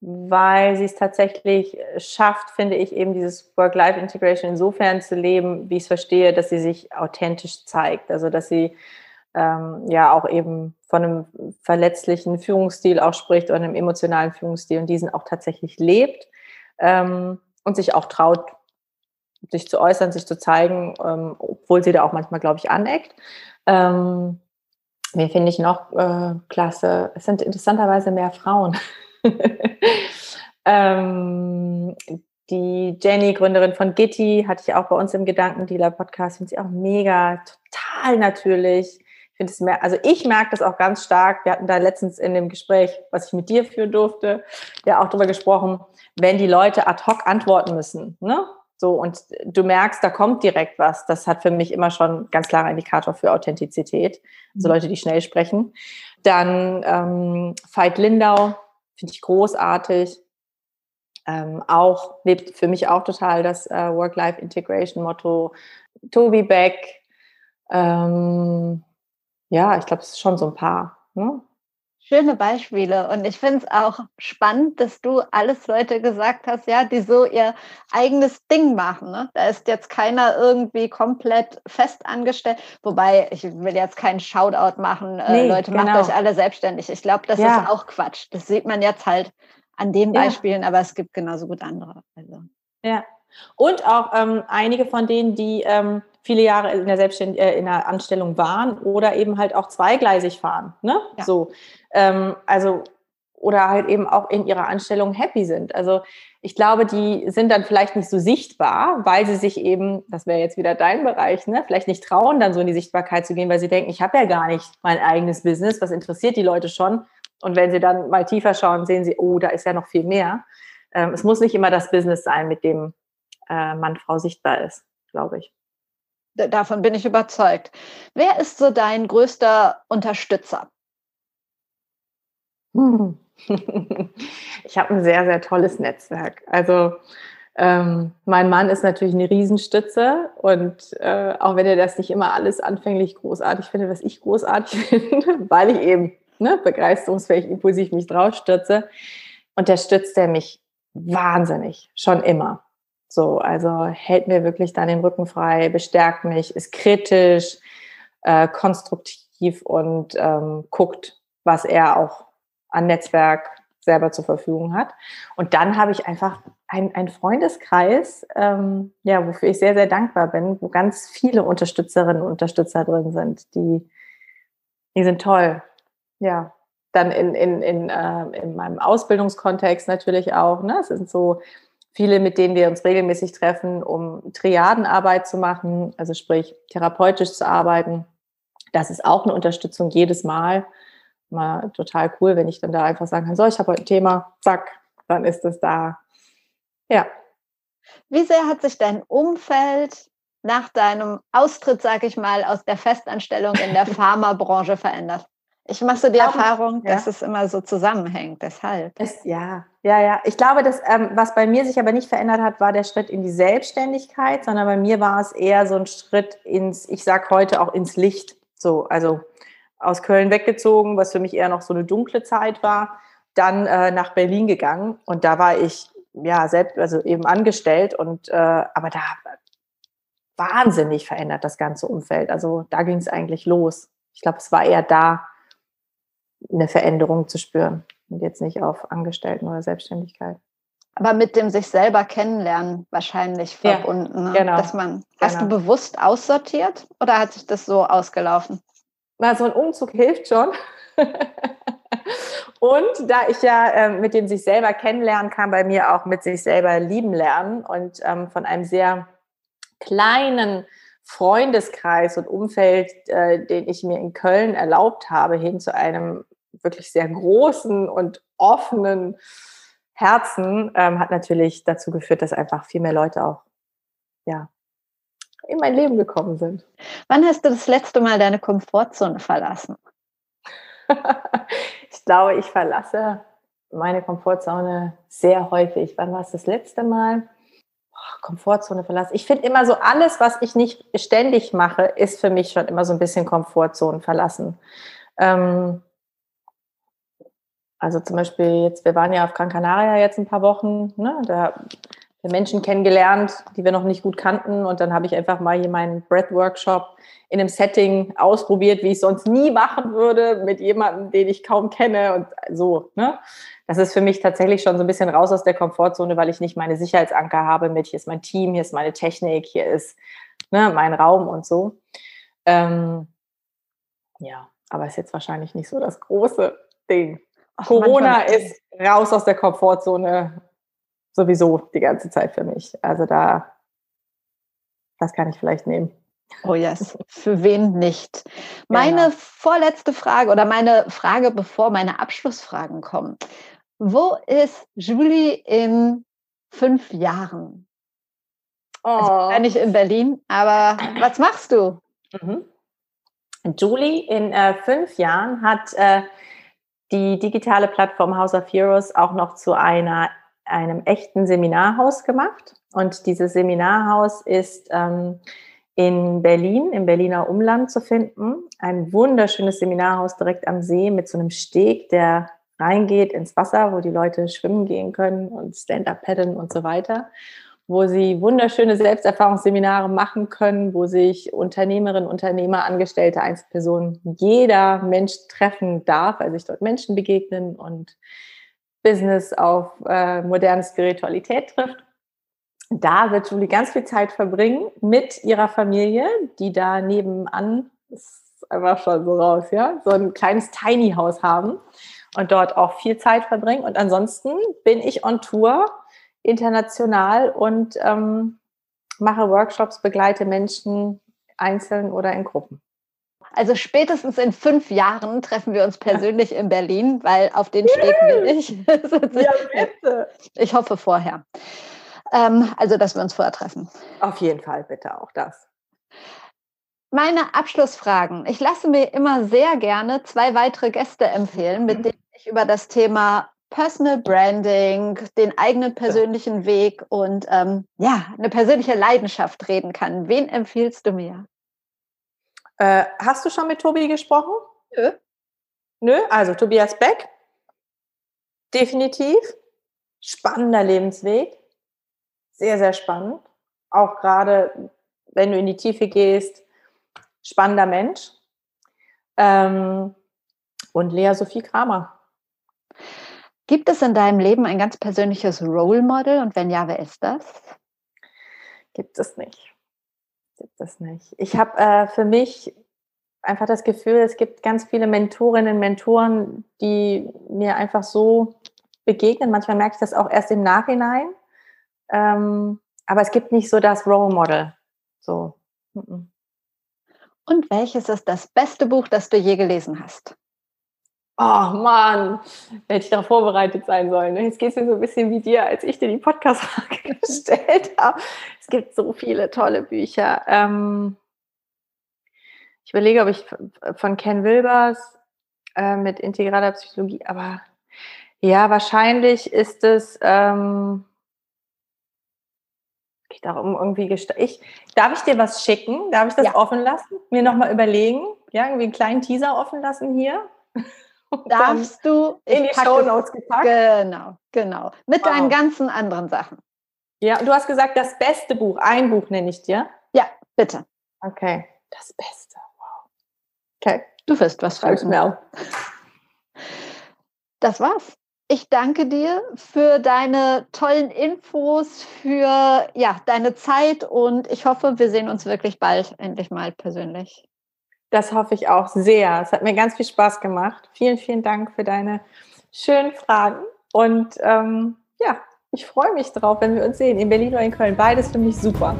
weil sie es tatsächlich schafft, finde ich, eben dieses Work-Life-Integration insofern zu leben, wie ich es verstehe, dass sie sich authentisch zeigt. Also, dass sie ähm, ja auch eben von einem verletzlichen Führungsstil auch spricht oder einem emotionalen Führungsstil und diesen auch tatsächlich lebt ähm, und sich auch traut, sich zu äußern, sich zu zeigen, ähm, obwohl sie da auch manchmal, glaube ich, aneckt. Ähm, wen finde ich noch äh, klasse? Es sind interessanterweise mehr Frauen. ähm, die Jenny, Gründerin von Gitti, hatte ich auch bei uns im Gedankendealer-Podcast, finde sie auch mega, total natürlich. Ich finde es mehr, also ich merke das auch ganz stark. Wir hatten da letztens in dem Gespräch, was ich mit dir führen durfte, ja auch darüber gesprochen, wenn die Leute ad hoc antworten müssen. Ne? So, und du merkst, da kommt direkt was. Das hat für mich immer schon ganz klarer Indikator für Authentizität. Also. Leute, die schnell sprechen. Dann ähm, Veit Lindau, finde ich großartig. Ähm, auch lebt für mich auch total das äh, Work-Life-Integration-Motto. Toby Beck. Ähm, ja, ich glaube, es ist schon so ein paar. Ne?
Schöne Beispiele. Und ich finde es auch spannend, dass du alles Leute gesagt hast, ja, die so ihr eigenes Ding machen. Ne? Da ist jetzt keiner irgendwie komplett fest angestellt. Wobei, ich will jetzt keinen Shoutout machen. Äh, nee, Leute, genau. macht euch alle selbstständig. Ich glaube, das ja. ist auch Quatsch. Das sieht man jetzt halt an den Beispielen, ja. aber es gibt genauso gut andere. Also.
Ja. Und auch ähm, einige von denen, die ähm, viele Jahre in der Selbstständ äh, in der Anstellung waren oder eben halt auch zweigleisig fahren. Ne? Ja. So, ähm, also oder halt eben auch in ihrer Anstellung happy sind. Also ich glaube, die sind dann vielleicht nicht so sichtbar, weil sie sich eben, das wäre jetzt wieder dein Bereich, ne, vielleicht nicht trauen, dann so in die Sichtbarkeit zu gehen, weil sie denken, ich habe ja gar nicht mein eigenes Business, was interessiert die Leute schon? Und wenn sie dann mal tiefer schauen, sehen sie, oh, da ist ja noch viel mehr. Ähm, es muss nicht immer das Business sein, mit dem äh, Mann, Frau sichtbar ist, glaube ich.
Davon bin ich überzeugt. Wer ist so dein größter Unterstützer?
Hm. Ich habe ein sehr, sehr tolles Netzwerk. Also ähm, mein Mann ist natürlich eine Riesenstütze und äh, auch wenn er das nicht immer alles anfänglich großartig findet, was ich großartig finde, weil ich eben ne, begeisterungsfähig, impulsiv mich drauf stürze, unterstützt er mich wahnsinnig, schon immer. So, also hält mir wirklich dann den Rücken frei, bestärkt mich, ist kritisch, äh, konstruktiv und ähm, guckt, was er auch an Netzwerk selber zur Verfügung hat. Und dann habe ich einfach einen Freundeskreis, ähm, ja, wofür ich sehr, sehr dankbar bin, wo ganz viele Unterstützerinnen und Unterstützer drin sind, die, die sind toll. Ja, dann in, in, in, äh, in meinem Ausbildungskontext natürlich auch. Ne? Es sind so viele, mit denen wir uns regelmäßig treffen, um Triadenarbeit zu machen, also sprich therapeutisch zu arbeiten. Das ist auch eine Unterstützung jedes Mal. Mal total cool, wenn ich dann da einfach sagen kann, so, ich habe heute ein Thema, zack, dann ist es da. Ja.
Wie sehr hat sich dein Umfeld nach deinem Austritt, sage ich mal, aus der Festanstellung in der Pharmabranche verändert? Ich mache so die Erfahrung, ja. dass es immer so zusammenhängt, deshalb.
Es, ja, ja, ja. Ich glaube, dass, ähm, was bei mir sich aber nicht verändert hat, war der Schritt in die Selbstständigkeit, sondern bei mir war es eher so ein Schritt ins, ich sag heute auch ins Licht. So, also aus Köln weggezogen, was für mich eher noch so eine dunkle Zeit war, dann äh, nach Berlin gegangen und da war ich ja selbst, also eben angestellt und äh, aber da wahnsinnig verändert das ganze Umfeld. Also da ging es eigentlich los. Ich glaube, es war eher da, eine Veränderung zu spüren und jetzt nicht auf Angestellten oder Selbstständigkeit.
Aber mit dem sich selber kennenlernen wahrscheinlich verbunden. Ja, ne? genau. Dass man, hast genau. du bewusst aussortiert oder hat sich das so ausgelaufen?
Na, so ein Umzug hilft schon. und da ich ja äh, mit dem sich selber kennenlernen kam, bei mir auch mit sich selber lieben lernen und ähm, von einem sehr kleinen Freundeskreis und Umfeld, äh, den ich mir in Köln erlaubt habe, hin zu einem wirklich sehr großen und offenen Herzen, ähm, hat natürlich dazu geführt, dass einfach viel mehr Leute auch ja, in mein Leben gekommen sind.
Wann hast du das letzte Mal deine Komfortzone verlassen?
ich glaube, ich verlasse meine Komfortzone sehr häufig. Wann war es das letzte Mal? Komfortzone verlassen. Ich finde immer so, alles, was ich nicht ständig mache, ist für mich schon immer so ein bisschen Komfortzone verlassen. Ähm, also zum Beispiel jetzt, wir waren ja auf Gran Canaria jetzt ein paar Wochen, ne, da wir Menschen kennengelernt, die wir noch nicht gut kannten. Und dann habe ich einfach mal hier meinen Breath-Workshop in einem Setting ausprobiert, wie ich sonst nie machen würde, mit jemandem, den ich kaum kenne und so. Ne? Das ist für mich tatsächlich schon so ein bisschen raus aus der Komfortzone, weil ich nicht meine Sicherheitsanker habe mit, hier ist mein Team, hier ist meine Technik, hier ist ne, mein Raum und so. Ähm, ja, aber ist jetzt wahrscheinlich nicht so das große Ding. Corona ist raus aus der Komfortzone sowieso die ganze Zeit für mich. Also da, das kann ich vielleicht nehmen.
Oh yes, für wen nicht? Meine genau. vorletzte Frage oder meine Frage, bevor meine Abschlussfragen kommen. Wo ist Julie in fünf Jahren? Also, oh. Also nicht in Berlin, aber was machst du? Mhm.
Julie in äh, fünf Jahren hat äh, die digitale Plattform House of Heroes auch noch zu einer einem echten Seminarhaus gemacht. Und dieses Seminarhaus ist ähm, in Berlin, im Berliner Umland zu finden. Ein wunderschönes Seminarhaus direkt am See mit so einem Steg, der reingeht ins Wasser, wo die Leute schwimmen gehen können und Stand-up paddeln und so weiter, wo sie wunderschöne Selbsterfahrungsseminare machen können, wo sich Unternehmerinnen, Unternehmer, Angestellte, Einzelpersonen, jeder Mensch treffen darf, weil sich dort Menschen begegnen und Business auf äh, moderne Spiritualität trifft. Da wird Julie ganz viel Zeit verbringen mit ihrer Familie, die da nebenan, ist einfach schon so raus, ja, so ein kleines Tiny House haben und dort auch viel Zeit verbringen. Und ansonsten bin ich on Tour international und ähm, mache Workshops, begleite Menschen einzeln oder in Gruppen.
Also spätestens in fünf Jahren treffen wir uns persönlich in Berlin, weil auf den Steg will ich. ja, bitte. Ich hoffe vorher. Ähm, also, dass wir uns vorher treffen.
Auf jeden Fall, bitte auch das.
Meine Abschlussfragen. Ich lasse mir immer sehr gerne zwei weitere Gäste empfehlen, mit denen ich über das Thema Personal Branding, den eigenen persönlichen Weg und ähm, ja, eine persönliche Leidenschaft reden kann. Wen empfiehlst du mir?
Äh, hast du schon mit Tobi gesprochen? Nö. Nö, also Tobias Beck. Definitiv. Spannender Lebensweg. Sehr, sehr spannend. Auch gerade, wenn du in die Tiefe gehst, spannender Mensch. Ähm, und Lea Sophie Kramer.
Gibt es in deinem Leben ein ganz persönliches Role Model und wenn ja, wer ist das?
Gibt es nicht gibt es nicht. Ich habe äh, für mich einfach das Gefühl, es gibt ganz viele Mentorinnen, Mentoren, die mir einfach so begegnen. Manchmal merke ich das auch erst im Nachhinein. Ähm, aber es gibt nicht so das Role Model. So.
Und welches ist das beste Buch, das du je gelesen hast?
Oh Mann, hätte ich darauf vorbereitet sein sollen. Jetzt geht es mir so ein bisschen wie dir, als ich dir die Podcast-Frage gestellt habe. Es gibt so viele tolle Bücher. Ähm, ich überlege, ob ich von Ken Wilbers äh, mit integraler Psychologie, aber ja, wahrscheinlich ist es, ähm, geht auch um irgendwie, ich, darf ich dir was schicken? Darf ich das ja. offen lassen? Mir nochmal überlegen? Ja, irgendwie einen kleinen Teaser offen lassen hier?
Darfst du
in die Show Notes gepackt?
Genau, genau. Mit wow. deinen ganzen anderen Sachen.
Ja, du hast gesagt, das beste Buch. Ein Buch nenne ich dir.
Ja, bitte.
Okay, das Beste. Wow. Okay.
Du wirst was
Schreib's mir.
Das war's. Ich danke dir für deine tollen Infos, für ja, deine Zeit und ich hoffe, wir sehen uns wirklich bald endlich mal persönlich.
Das hoffe ich auch sehr. Es hat mir ganz viel Spaß gemacht. Vielen, vielen Dank für deine schönen Fragen. Und ähm, ja, ich freue mich drauf, wenn wir uns sehen, in Berlin oder in Köln. Beides für mich super.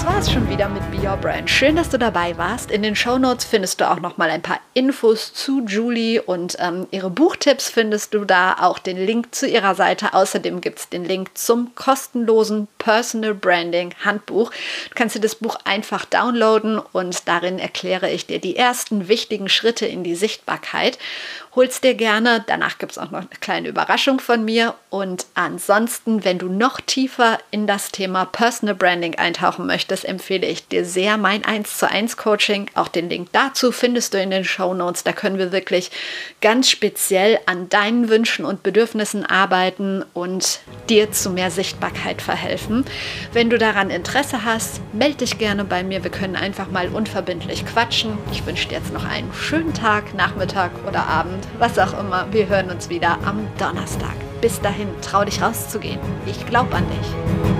Das war's schon wieder mit Be Your Brand. Schön, dass du dabei warst. In den Show Notes findest du auch noch mal ein paar Infos zu Julie und ähm, ihre Buchtipps findest du da. Auch den Link zu ihrer Seite. Außerdem gibt es den Link zum kostenlosen Personal Branding Handbuch. Du kannst dir das Buch einfach downloaden und darin erkläre ich dir die ersten wichtigen Schritte in die Sichtbarkeit hol's dir gerne. Danach gibt es auch noch eine kleine Überraschung von mir. Und ansonsten, wenn du noch tiefer in das Thema Personal Branding eintauchen möchtest, empfehle ich dir sehr mein 1 zu 1 Coaching. Auch den Link dazu findest du in den Show Notes. Da können wir wirklich ganz speziell an deinen Wünschen und Bedürfnissen arbeiten und dir zu mehr Sichtbarkeit verhelfen. Wenn du daran Interesse hast, melde dich gerne bei mir. Wir können einfach mal unverbindlich quatschen. Ich wünsche dir jetzt noch einen schönen Tag, Nachmittag oder Abend, was auch immer. Wir hören uns wieder am Donnerstag. Bis dahin, trau dich rauszugehen. Ich glaube an dich.